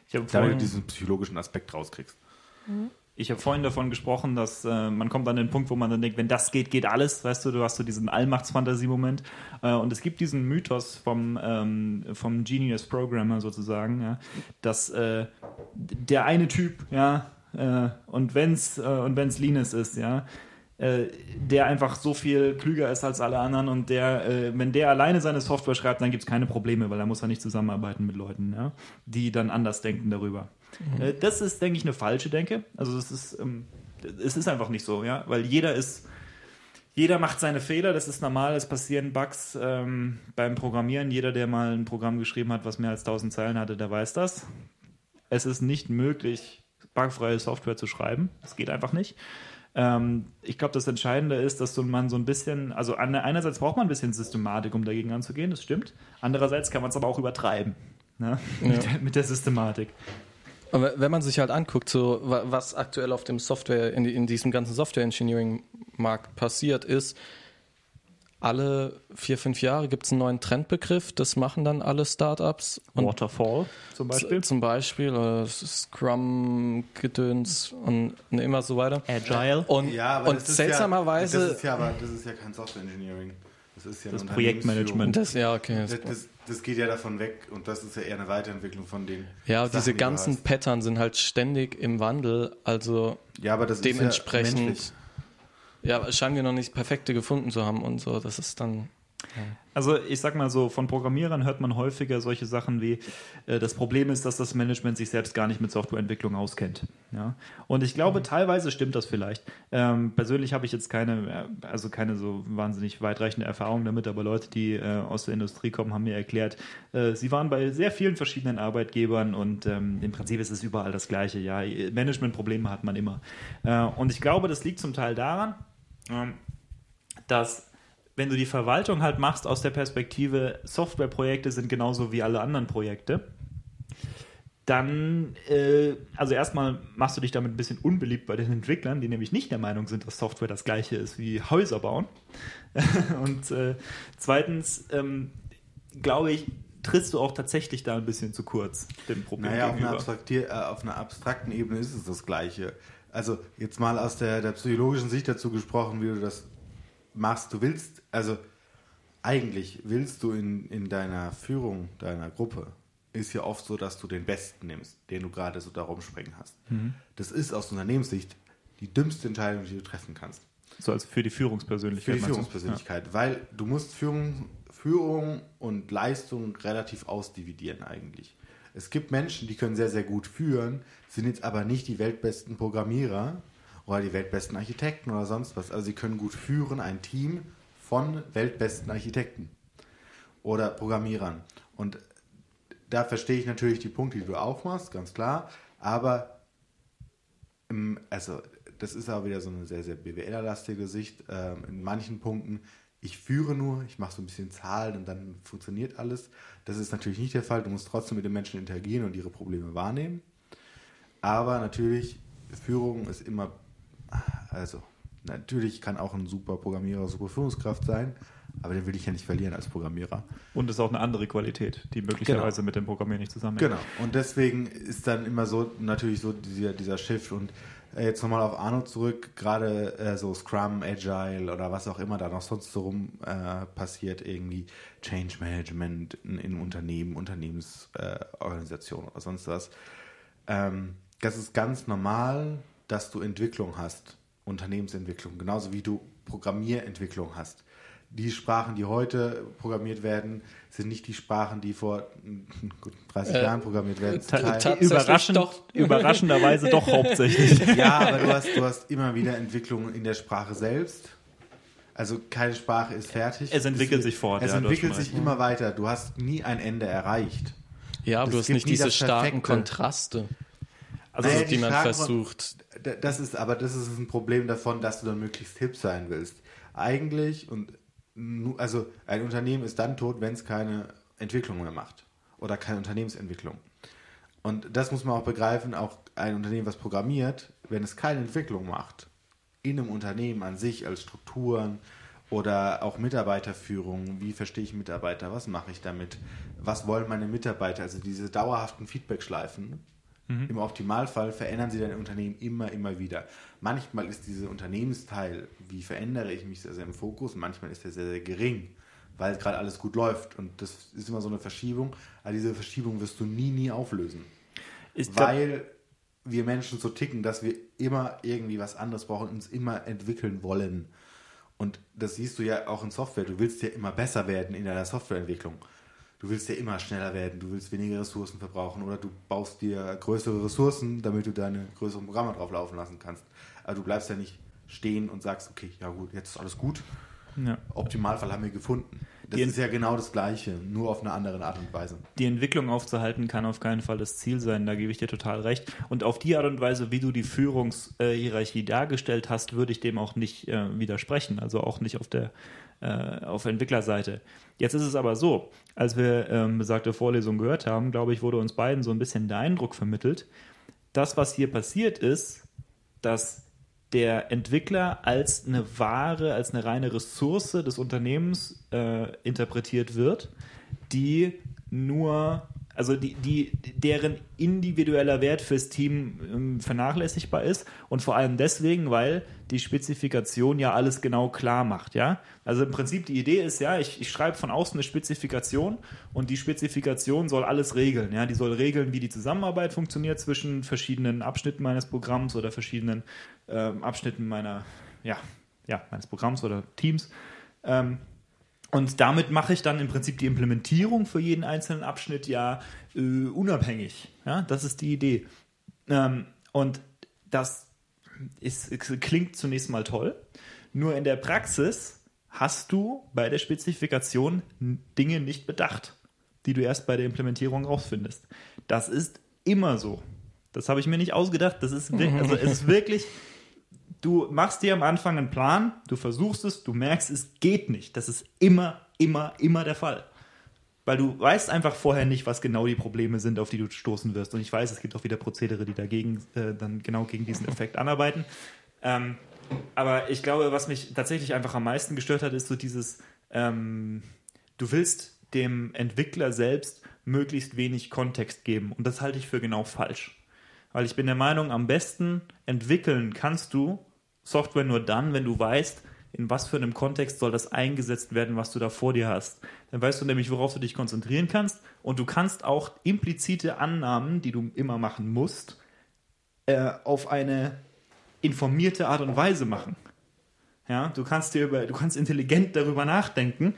[SPEAKER 2] Ich habe
[SPEAKER 1] Damit du diesen psychologischen Aspekt rauskriegst.
[SPEAKER 2] Mhm. Ich habe vorhin davon gesprochen, dass äh, man kommt an den Punkt, wo man dann denkt, wenn das geht, geht alles. Weißt du, du hast so diesen Allmachtsfantasie-Moment. Äh, und es gibt diesen Mythos vom, ähm, vom Genius Programmer sozusagen, ja, dass äh, der eine Typ, ja, äh, und wenn's äh, und wenn's Linus ist, ja, äh, der einfach so viel klüger ist als alle anderen und der, äh, wenn der alleine seine Software schreibt, dann gibt es keine Probleme, weil er muss ja nicht zusammenarbeiten mit Leuten, ja, die dann anders denken darüber. Mhm. Äh, das ist, denke ich, eine falsche Denke. Also es ist, ähm, es ist einfach nicht so, ja, weil jeder ist, jeder macht seine Fehler, das ist normal, es passieren Bugs ähm, beim Programmieren. Jeder, der mal ein Programm geschrieben hat, was mehr als 1000 Zeilen hatte, der weiß das. Es ist nicht möglich, bugfreie Software zu schreiben. Das geht einfach nicht. Ähm, ich glaube, das Entscheidende ist, dass man so ein bisschen, also einerseits braucht man ein bisschen Systematik, um dagegen anzugehen, das stimmt. Andererseits kann man es aber auch übertreiben ne? ja. mit, der, mit der Systematik.
[SPEAKER 3] Aber wenn man sich halt anguckt, so was aktuell auf dem Software, in, in diesem ganzen Software-Engineering-Markt passiert, ist, alle vier, fünf Jahre gibt es einen neuen Trendbegriff. Das machen dann alle Startups.
[SPEAKER 2] Und Waterfall zum Beispiel.
[SPEAKER 3] Zum Beispiel oder Scrum, Gedöns und, und immer so weiter.
[SPEAKER 2] Agile.
[SPEAKER 3] Und,
[SPEAKER 1] Ja, aber
[SPEAKER 3] und
[SPEAKER 1] das ist
[SPEAKER 3] seltsamerweise.
[SPEAKER 1] Ja, das ist ja, aber das ist ja kein Software Engineering. Das ist ja
[SPEAKER 2] Das Projektmanagement.
[SPEAKER 3] das, ja, okay.
[SPEAKER 1] Das, das, das geht ja davon weg und das ist ja eher eine Weiterentwicklung von den.
[SPEAKER 3] ja,
[SPEAKER 1] Sachen,
[SPEAKER 3] diese
[SPEAKER 1] die
[SPEAKER 3] ganzen
[SPEAKER 1] hast.
[SPEAKER 3] Pattern sind halt ständig im Wandel. Also
[SPEAKER 1] Ja, aber das ist
[SPEAKER 3] dementsprechend.
[SPEAKER 1] ja menschlich.
[SPEAKER 3] Ja, scheinen wir noch nicht perfekte gefunden zu haben und so. Das ist dann.
[SPEAKER 2] Also ich sag mal so, von Programmierern hört man häufiger solche Sachen wie, äh, das Problem ist, dass das Management sich selbst gar nicht mit Softwareentwicklung auskennt. Ja? Und ich glaube, teilweise stimmt das vielleicht. Ähm, persönlich habe ich jetzt keine, äh, also keine so wahnsinnig weitreichende Erfahrung damit, aber Leute, die äh, aus der Industrie kommen, haben mir erklärt, äh, sie waren bei sehr vielen verschiedenen Arbeitgebern und ähm, im Prinzip ist es überall das Gleiche. Ja? Managementprobleme hat man immer. Äh, und ich glaube, das liegt zum Teil daran, dass wenn du die Verwaltung halt machst aus der Perspektive, Softwareprojekte sind genauso wie alle anderen Projekte, dann, äh, also erstmal machst du dich damit ein bisschen unbeliebt bei den Entwicklern, die nämlich nicht der Meinung sind, dass Software das gleiche ist wie Häuser bauen. Und äh, zweitens, ähm, glaube ich, trittst du auch tatsächlich da ein bisschen zu kurz dem Problem
[SPEAKER 1] Naja, auf einer,
[SPEAKER 2] gegenüber.
[SPEAKER 1] äh, auf einer abstrakten Ebene ist es das Gleiche. Also jetzt mal aus der, der psychologischen Sicht dazu gesprochen, wie du das machst. Du willst, also eigentlich willst du in, in deiner Führung deiner Gruppe, ist ja oft so, dass du den Besten nimmst, den du gerade so da rumspringen hast. Das ist aus Unternehmenssicht die dümmste Entscheidung, die du treffen kannst.
[SPEAKER 2] So als für die
[SPEAKER 1] Für
[SPEAKER 2] Führungspersönlichkeit.
[SPEAKER 1] die
[SPEAKER 2] meinst du?
[SPEAKER 1] Führungspersönlichkeit, weil du musst Führung, Führung und Leistung relativ ausdividieren eigentlich. Es gibt Menschen, die können sehr, sehr gut führen, sind jetzt aber nicht die weltbesten Programmierer oder die weltbesten Architekten oder sonst was. Also sie können gut führen, ein Team von weltbesten Architekten oder Programmierern. Und da verstehe ich natürlich die Punkte, die du aufmachst, ganz klar. Aber also das ist aber wieder so eine sehr, sehr BWL-lastige Sicht. Ähm, in manchen Punkten, ich führe nur, ich mache so ein bisschen Zahlen und dann funktioniert alles. Das ist natürlich nicht der Fall. Du musst trotzdem mit den Menschen interagieren und ihre Probleme wahrnehmen. Aber natürlich, Führung ist immer, also natürlich kann auch ein super Programmierer, super Führungskraft sein, aber den will ich ja nicht verlieren als Programmierer.
[SPEAKER 2] Und es ist auch eine andere Qualität, die möglicherweise mit dem Programmieren nicht zusammenhängt.
[SPEAKER 1] Genau. Und deswegen ist dann immer so natürlich so dieser, dieser Shift. Und jetzt nochmal auf Arno zurück, gerade äh, so Scrum, Agile oder was auch immer da noch sonst so rum äh, passiert, irgendwie Change Management in, in Unternehmen, Unternehmensorganisationen äh, oder sonst was. Ähm, das ist ganz normal, dass du Entwicklung hast, Unternehmensentwicklung, genauso wie du Programmierentwicklung hast. Die Sprachen, die heute programmiert werden, sind nicht die Sprachen, die vor mm, gut, 30
[SPEAKER 3] Äh,
[SPEAKER 1] Jahren programmiert werden.
[SPEAKER 2] Überraschend,
[SPEAKER 3] doch.
[SPEAKER 2] Überraschenderweise doch hauptsächlich.
[SPEAKER 1] Ja, aber du hast, du hast immer wieder Entwicklungen in der Sprache selbst. Also keine Sprache ist fertig.
[SPEAKER 2] Es entwickelt sich fort,
[SPEAKER 1] Es
[SPEAKER 2] ja,
[SPEAKER 1] entwickelt sich immer weiter. Du hast nie ein Ende erreicht.
[SPEAKER 3] Ja, aber
[SPEAKER 1] Es
[SPEAKER 3] du hast nicht diese starken Kontraste,
[SPEAKER 2] Also,
[SPEAKER 1] Naja,
[SPEAKER 3] die man
[SPEAKER 1] starken-
[SPEAKER 3] versucht.
[SPEAKER 1] D- Das ist, aber das ist ein Problem davon, dass du dann möglichst hip sein willst. Eigentlich und also ein Unternehmen ist dann tot, wenn es keine Entwicklung mehr macht oder keine Unternehmensentwicklung. Und das muss man auch begreifen, auch ein Unternehmen, was programmiert, wenn es keine Entwicklung macht, in einem Unternehmen an sich als Strukturen oder auch Mitarbeiterführung, wie verstehe ich Mitarbeiter, was mache ich damit, was wollen meine Mitarbeiter, also diese dauerhaften Feedback-Schleifen, im Optimalfall verändern sie dein Unternehmen immer, immer wieder. Manchmal ist dieser Unternehmensteil, wie verändere ich mich, sehr, sehr im Fokus, manchmal ist er sehr, sehr gering, weil gerade alles gut läuft und das ist immer so eine Verschiebung, aber diese Verschiebung wirst du nie, nie auflösen.
[SPEAKER 2] ich
[SPEAKER 1] Weil wir Menschen so ticken, dass wir immer irgendwie was anderes brauchen und uns immer entwickeln wollen. Und das siehst du ja auch in Software. Du willst ja immer besser werden in deiner Softwareentwicklung. Du willst ja immer schneller werden, du willst weniger Ressourcen verbrauchen oder du baust dir größere Ressourcen, damit du deine größeren Programme drauf laufen lassen kannst. Aber du bleibst ja nicht stehen und sagst, okay, ja gut, jetzt ist alles gut.
[SPEAKER 2] ja.
[SPEAKER 1] Optimalfall haben wir gefunden. Das
[SPEAKER 2] Die-
[SPEAKER 1] ist ja genau das Gleiche, nur auf eine andere Art und Weise.
[SPEAKER 2] die Entwicklung aufzuhalten kann auf keinen Fall das Ziel sein, da gebe ich dir total recht. Und auf die Art und Weise, wie du die Führungshierarchie dargestellt hast, würde ich dem auch nicht äh, widersprechen, also auch nicht auf der äh, auf Entwicklerseite. Jetzt ist es aber so, als wir ähm, besagte Vorlesung gehört haben, glaube ich, wurde uns beiden so ein bisschen der Eindruck vermittelt, das, was hier passiert ist, dass der Entwickler als eine Ware, als eine reine Ressource des Unternehmens äh, interpretiert wird, die nur also die, die, deren individueller Wert fürs Team ähm, vernachlässigbar ist und vor allem deswegen, weil die Spezifikation ja alles genau klar macht, ja. Also im Prinzip die Idee ist ja, ich, ich schreibe von außen eine Spezifikation und die Spezifikation soll alles regeln, ja. Die soll regeln, wie die Zusammenarbeit funktioniert zwischen verschiedenen Abschnitten meines Programms oder verschiedenen ähm, Abschnitten meiner, ja, ja, meines Programms oder Teams. Ähm, und damit mache ich dann im Prinzip die Implementierung für jeden einzelnen Abschnitt ja äh, unabhängig. Ja, das ist die Idee. Ähm, und das ist, klingt zunächst mal toll. Nur in der Praxis hast du bei der Spezifikation Dinge nicht bedacht, die du erst bei der Implementierung rausfindest. Das ist immer so. Das habe ich mir nicht ausgedacht. Das ist, also es ist wirklich du machst dir am Anfang einen Plan, du versuchst es, du merkst, es geht nicht. Das ist immer, immer, immer der Fall. Weil du weißt einfach vorher nicht, was genau die Probleme sind, auf die du stoßen wirst. Und ich weiß, es gibt auch wieder Prozedere, die dagegen äh, dann genau gegen diesen Effekt anarbeiten. Ähm, aber ich glaube, was mich tatsächlich einfach am meisten gestört hat, ist so dieses, ähm, du willst dem Entwickler selbst möglichst wenig Kontext geben. Und das halte ich für genau falsch. Weil ich bin der Meinung, am besten entwickeln kannst du, Software nur dann, wenn du weißt, in was für einem Kontext soll das eingesetzt werden, was du da vor dir hast. Dann weißt du nämlich, worauf du dich konzentrieren kannst und du kannst auch implizite Annahmen, die du immer machen musst, äh, auf eine informierte Art und Weise machen. Ja, du kannst dir über, du kannst intelligent darüber nachdenken.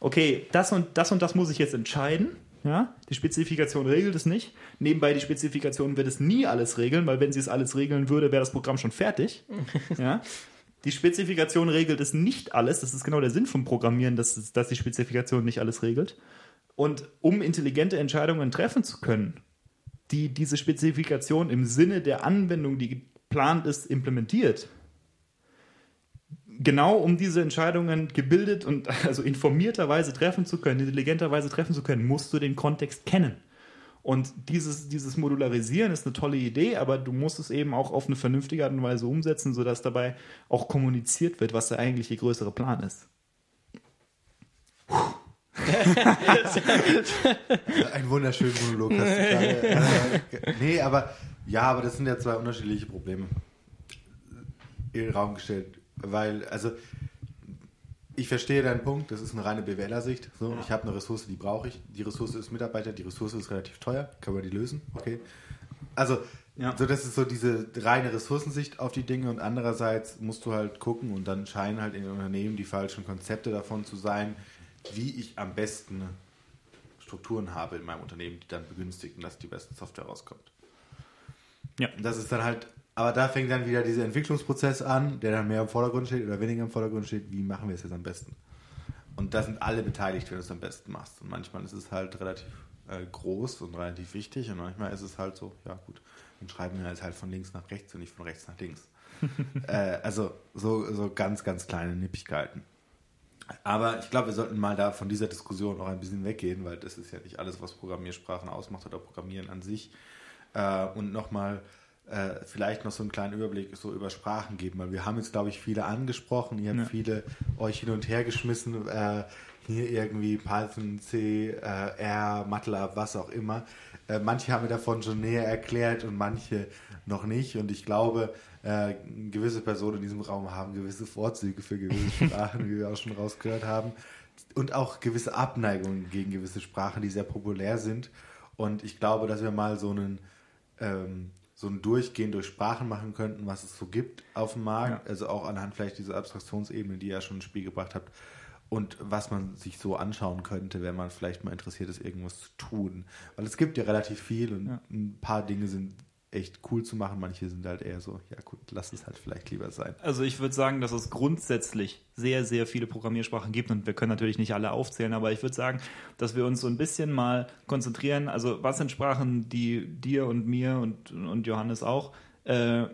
[SPEAKER 2] Okay, das und das und das muss ich jetzt entscheiden. Ja, die Spezifikation regelt es nicht. Nebenbei die Spezifikation wird es nie alles regeln, weil wenn sie es alles regeln würde, wäre das Programm schon fertig. ja. Die Spezifikation regelt es nicht alles. Das ist genau der Sinn vom Programmieren, dass, dass die Spezifikation nicht alles regelt. Und um intelligente Entscheidungen treffen zu können, die diese Spezifikation im Sinne der Anwendung, die geplant ist, implementiert, genau um diese Entscheidungen gebildet und also informierterweise treffen zu können, intelligenterweise treffen zu können, musst du den Kontext kennen. Und dieses, dieses Modularisieren ist eine tolle Idee, aber du musst es eben auch auf eine vernünftige Art und Weise umsetzen, sodass dabei auch kommuniziert wird, was der eigentliche größere Plan ist.
[SPEAKER 1] Ein wunderschöner Monolog hast du gerade. Nee, aber ja, aber das sind ja zwei unterschiedliche Probleme in den Raum gestellt weil, also ich verstehe deinen Punkt, das ist eine reine BWLer-Sicht. So, ja. Ich habe eine Ressource, die brauche ich. Die Ressource ist Mitarbeiter, die Ressource ist relativ teuer. Können wir die lösen? Okay. Also, ja. so das ist so diese reine Ressourcensicht auf die Dinge und andererseits musst du halt gucken und dann scheinen halt in den Unternehmen die falschen Konzepte davon zu sein, wie ich am besten Strukturen habe in meinem Unternehmen, die dann begünstigen, dass die beste Software rauskommt. Ja. Das ist dann halt aber da fängt dann wieder dieser Entwicklungsprozess an, der dann mehr im Vordergrund steht oder weniger im Vordergrund steht. Wie machen wir es jetzt am besten? Und da sind alle beteiligt, wenn du es am besten machst. Und manchmal ist es halt relativ äh, groß und relativ wichtig. Und manchmal ist es halt so, ja gut, dann schreiben wir es halt von links nach rechts und nicht von rechts nach links. äh, also so, so ganz, ganz kleine Nippigkeiten. Aber ich glaube, wir sollten mal da von dieser Diskussion auch ein bisschen weggehen, weil das ist ja nicht alles, was Programmiersprachen ausmacht oder Programmieren an sich. Äh, und nochmal äh, vielleicht noch so einen kleinen Überblick so über Sprachen geben, weil wir haben jetzt, glaube ich, viele angesprochen. Ihr habt ja. viele euch hin und her geschmissen. Äh, hier irgendwie Python, C, äh, R, MATLAB, was auch immer. Äh, manche haben mir davon schon näher erklärt und manche noch nicht. Und ich glaube, äh, gewisse Personen in diesem Raum haben gewisse Vorzüge für gewisse Sprachen, wie wir auch schon rausgehört haben. Und auch gewisse Abneigungen gegen gewisse Sprachen, die sehr populär sind. Und ich glaube, dass wir mal so einen ähm, so ein Durchgehen durch Sprachen machen könnten, was es so gibt auf dem Markt, ja. also auch anhand vielleicht dieser Abstraktionsebene, die ihr ja schon ins Spiel gebracht habt, und was man sich so anschauen könnte, wenn man vielleicht mal interessiert ist, irgendwas zu tun. Weil es gibt ja relativ viel und ja. ein paar Dinge sind echt cool zu machen. Manche sind halt eher so, ja gut, lass es halt vielleicht lieber sein.
[SPEAKER 2] Also ich würde sagen, dass es grundsätzlich sehr, sehr viele Programmiersprachen gibt und wir können natürlich nicht alle aufzählen, aber ich würde sagen, dass wir uns so ein bisschen mal konzentrieren. Also was sind Sprachen, die dir und mir und, und Johannes auch äh,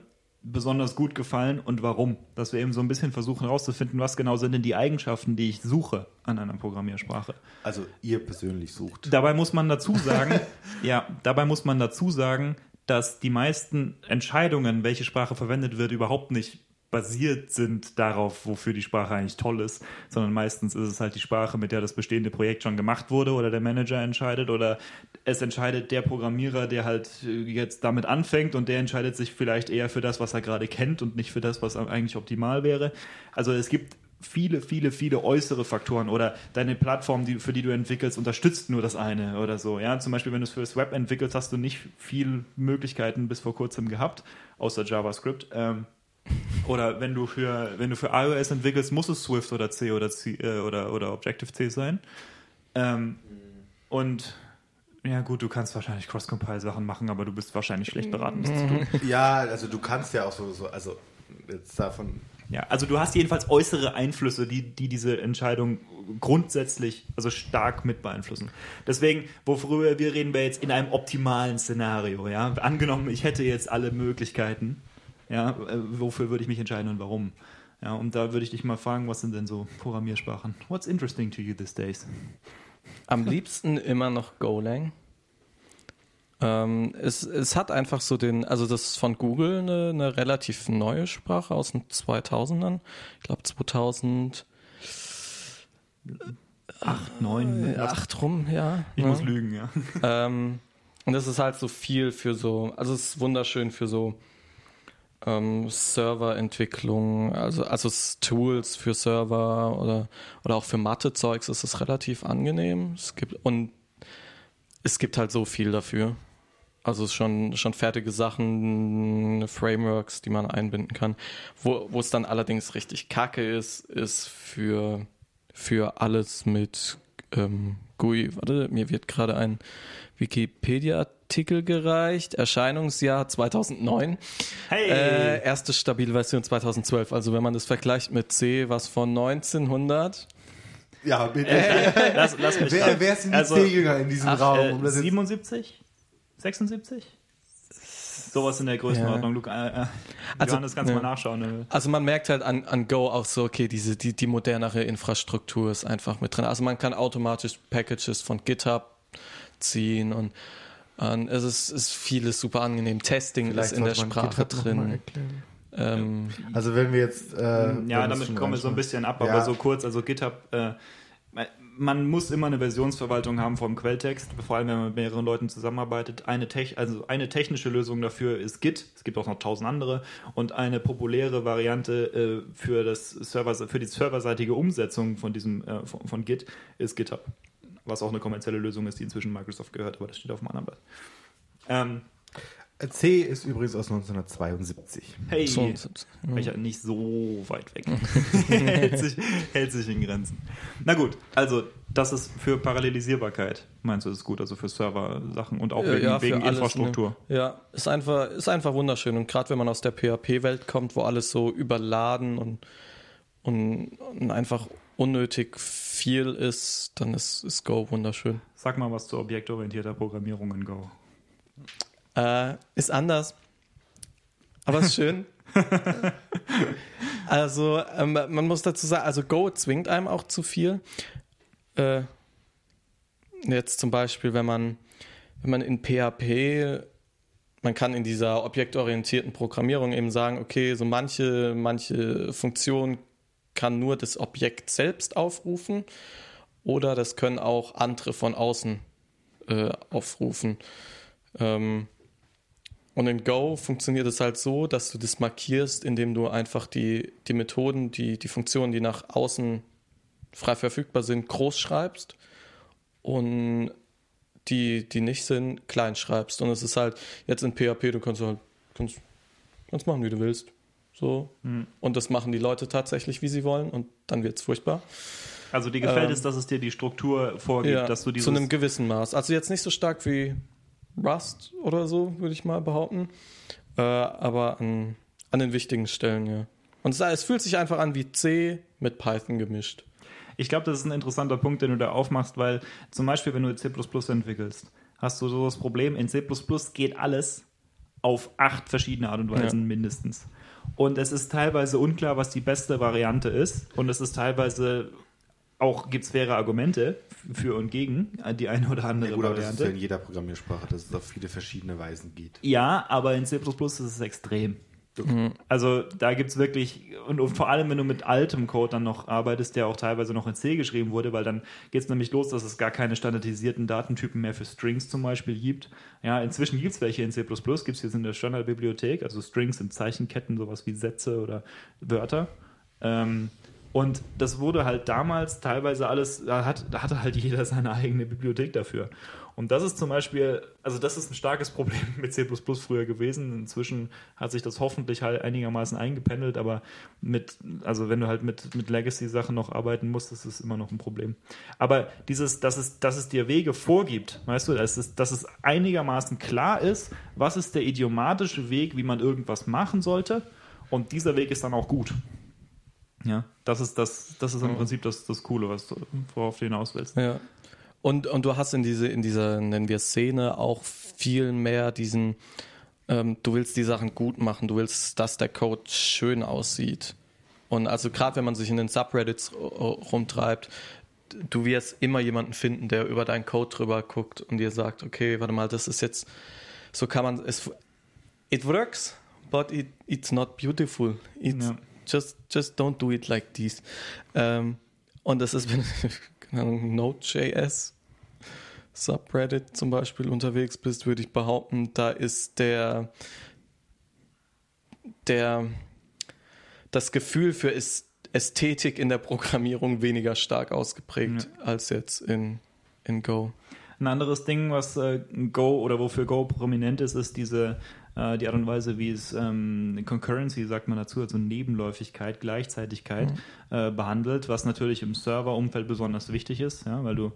[SPEAKER 2] besonders gut gefallen und warum? Dass wir eben so ein bisschen versuchen herauszufinden, was genau sind denn die Eigenschaften, die ich suche an einer Programmiersprache.
[SPEAKER 1] Also ihr persönlich sucht.
[SPEAKER 2] Dabei muss man dazu sagen, ja, dabei muss man dazu sagen, dass die meisten Entscheidungen, welche Sprache verwendet wird, überhaupt nicht basiert sind darauf, wofür die Sprache eigentlich toll ist, sondern meistens ist es halt die Sprache, mit der das bestehende Projekt schon gemacht wurde oder der Manager entscheidet oder es entscheidet der Programmierer, der halt jetzt damit anfängt und der entscheidet sich vielleicht eher für das, was er gerade kennt und nicht für das, was eigentlich optimal wäre. Also es gibt viele, viele, viele äußere Faktoren oder deine Plattform, die, für die du entwickelst, unterstützt nur das eine oder so. Ja, zum Beispiel, wenn du es für das Web entwickelst, hast du nicht viel Möglichkeiten bis vor kurzem gehabt, außer JavaScript. Ähm, oder wenn du für wenn du für iOS entwickelst, muss es Swift oder C oder C äh, oder oder Objective C sein. Ähm, und ja gut, du kannst wahrscheinlich Cross-Compile-Sachen machen, aber du bist wahrscheinlich schlecht beraten, das zu tun.
[SPEAKER 1] Ja, also du kannst ja auch so, so also jetzt davon
[SPEAKER 2] Ja, also du hast jedenfalls äußere Einflüsse, die, die diese Entscheidung grundsätzlich, also stark mit beeinflussen. Deswegen, worüber wir reden, wäre jetzt in einem optimalen Szenario, ja. Angenommen, ich hätte jetzt alle Möglichkeiten, ja, äh, wofür würde ich mich entscheiden und warum? Ja, und da würde ich dich mal fragen, was sind denn so Programmiersprachen? What's interesting to you these days?
[SPEAKER 3] Am liebsten immer noch Golang. Ähm, es, es hat einfach so den, also das ist von Google eine, eine relativ neue Sprache aus den 2000ern. Ich glaube 2008
[SPEAKER 2] Acht, neun,
[SPEAKER 3] rum, ja.
[SPEAKER 2] ich
[SPEAKER 3] ne?
[SPEAKER 2] muss lügen, ja.
[SPEAKER 3] Ähm, und das ist halt so viel für so, also es ist wunderschön für so ähm, Serverentwicklung, also, also Tools für Server oder, oder auch für Mathe-Zeugs ist es relativ angenehm. Es gibt, und es gibt halt so viel dafür. Also schon, schon fertige Sachen, Frameworks, die man einbinden kann. Wo, wo es dann allerdings richtig kacke ist, ist für, für alles mit ähm, GUI. Warte, mir wird gerade ein Wikipedia-Artikel gereicht. Erscheinungsjahr 2009.
[SPEAKER 2] Hey!
[SPEAKER 3] Äh, erste stabile Version 2012. Also wenn man das vergleicht mit C, was von 1900.
[SPEAKER 1] Ja, bitte.
[SPEAKER 2] lass, lass mich
[SPEAKER 1] wer, wer sind die
[SPEAKER 2] Also,
[SPEAKER 1] C-Jünger in diesem
[SPEAKER 2] Ach,
[SPEAKER 1] Raum?
[SPEAKER 2] äh,
[SPEAKER 1] Um das jetzt-
[SPEAKER 2] 77? 76? Sowas in der Größenordnung. Luke, äh, äh,
[SPEAKER 3] Also,
[SPEAKER 2] Johannes, kannst
[SPEAKER 3] ja.
[SPEAKER 2] mal nachschauen. Ne?
[SPEAKER 3] Also man merkt halt an, an Go auch so, okay, diese, die, die modernere Infrastruktur ist einfach mit drin. Also man kann automatisch Packages von GitHub ziehen und, und es ist, ist vieles super angenehm. Testing
[SPEAKER 1] Vielleicht
[SPEAKER 3] ist in der Sprache drin. Ähm,
[SPEAKER 1] Also wenn wir jetzt... Äh,
[SPEAKER 2] Ja, damit kommen wir so ein bisschen ab,
[SPEAKER 1] Ja.
[SPEAKER 2] aber so kurz. Also GitHub, äh, man muss immer eine Versionsverwaltung haben vom Quelltext, vor allem wenn man mit mehreren Leuten zusammenarbeitet. Eine, Tech, also eine technische Lösung dafür ist Git. Es gibt auch noch tausend andere. Und eine populäre Variante äh, für, das Server, für die serverseitige Umsetzung von, diesem, äh, von, von Git ist GitHub. Was auch eine kommerzielle Lösung ist, die inzwischen Microsoft gehört, aber das steht auf dem anderen Blatt. Ähm,
[SPEAKER 1] C ist übrigens aus 1972.
[SPEAKER 2] hey,
[SPEAKER 3] so,
[SPEAKER 2] welcher nicht so weit weg. hält, sich, hält sich in Grenzen. Na gut, also das ist für Parallelisierbarkeit, meinst du, ist gut, also für Server-Sachen und auch
[SPEAKER 3] Ja,
[SPEAKER 2] wegen,
[SPEAKER 3] ja, für
[SPEAKER 2] wegen
[SPEAKER 3] alles,
[SPEAKER 2] Infrastruktur.
[SPEAKER 3] Ne? Ja, ist einfach, ist einfach wunderschön. Und gerade wenn man aus der PHP-Welt kommt, wo alles so überladen und, und, und einfach unnötig viel ist, dann ist, ist Go wunderschön.
[SPEAKER 2] Sag mal was zu objektorientierter Programmierung in Go.
[SPEAKER 3] Äh, ist anders. Aber ist schön. also, ähm, man muss dazu sagen, also Go zwingt einem auch zu viel. Äh, jetzt zum Beispiel, wenn man, wenn man in PHP, man kann in dieser objektorientierten Programmierung eben sagen, okay, so manche, manche Funktion kann nur das Objekt selbst aufrufen oder das können auch andere von außen äh, aufrufen. Ähm, und in Go funktioniert es halt so, dass du das markierst, indem du einfach die, die Methoden, die, die Funktionen, die nach außen frei verfügbar sind, groß schreibst und die, die nicht sind, klein schreibst. Und es ist halt jetzt in PHP, du kannst halt kannst, kannst machen, wie du willst. So. Und das machen die Leute tatsächlich, wie sie wollen, und dann wird es furchtbar.
[SPEAKER 2] Also dir gefällt
[SPEAKER 3] Ähm,
[SPEAKER 2] es, dass es dir die Struktur vorgibt,
[SPEAKER 3] Ja,
[SPEAKER 2] dass du dieses...
[SPEAKER 3] zu einem gewissen Maß. Also jetzt nicht so stark wie Rust oder so, würde ich mal behaupten. Äh, aber an, an den wichtigen Stellen, ja. Und es, es fühlt sich einfach an wie C mit Python gemischt.
[SPEAKER 2] Ich glaube, das ist ein interessanter Punkt, den du da aufmachst, weil zum Beispiel, wenn du C entwickelst, hast du so das Problem, in C geht alles auf acht verschiedene Art und Weisen
[SPEAKER 3] Ja.
[SPEAKER 2] mindestens. Und es ist teilweise unklar, was die beste Variante ist. Und es ist teilweise auch, gibt es faire Argumente für und gegen die eine oder andere
[SPEAKER 1] Ja, gut, aber das ist
[SPEAKER 2] Variante.
[SPEAKER 1] ja in jeder Programmiersprache, dass es auf viele verschiedene Weisen geht.
[SPEAKER 2] Ja, aber in C ist es extrem. Also da gibt es wirklich, und, und, vor allem, wenn du mit altem Code dann noch arbeitest, der auch teilweise noch in C geschrieben wurde, weil dann geht es nämlich los, dass es gar keine standardisierten Datentypen mehr für Strings zum Beispiel gibt. Ja, inzwischen gibt es welche in C++, gibt es jetzt in der Standardbibliothek, also Strings sind Zeichenketten, sowas wie Sätze oder Wörter. Ähm, und das wurde halt damals teilweise alles, da, hat, da hatte halt jeder seine eigene Bibliothek dafür. Und das ist zum Beispiel, also das ist ein starkes Problem mit C früher gewesen. Inzwischen hat sich das hoffentlich halt einigermaßen eingependelt, aber mit, also wenn du halt mit, mit Legacy-Sachen noch arbeiten musst, das ist immer noch ein Problem. Aber dieses, dass es, dass es dir Wege vorgibt, weißt du, dass es, dass es einigermaßen klar ist, was ist der idiomatische Weg, wie man irgendwas machen sollte. Und dieser Weg ist dann auch gut. Ja, das ist das, das ist im Prinzip das, das Coole, was, worauf du hinaus willst.
[SPEAKER 3] Ja. Und, und du hast in diese, in dieser, nennen wir Szene, auch viel mehr diesen, ähm, du willst die Sachen gut machen, du willst, dass der Code schön aussieht. Und also gerade wenn man sich in den Subreddits rumtreibt, du wirst immer jemanden finden, der über deinen Code drüber guckt und dir sagt, okay, warte mal, das ist jetzt, so kann man es, it works, but it, it's not beautiful. It's ja. Just, just don't do it like this. Ähm, und das ist, wenn Node.js Subreddit zum Beispiel unterwegs bist, würde ich behaupten, da ist der, der, das Gefühl für Ästhetik in der Programmierung weniger stark ausgeprägt ja. als jetzt in, in Go.
[SPEAKER 2] Ein anderes Ding, was äh, Go oder wofür Go prominent ist, ist diese äh, die Art und Weise, wie es ähm, Concurrency, sagt man dazu, also Nebenläufigkeit, Gleichzeitigkeit mhm. äh, behandelt, was natürlich im Serverumfeld besonders wichtig ist, ja, weil du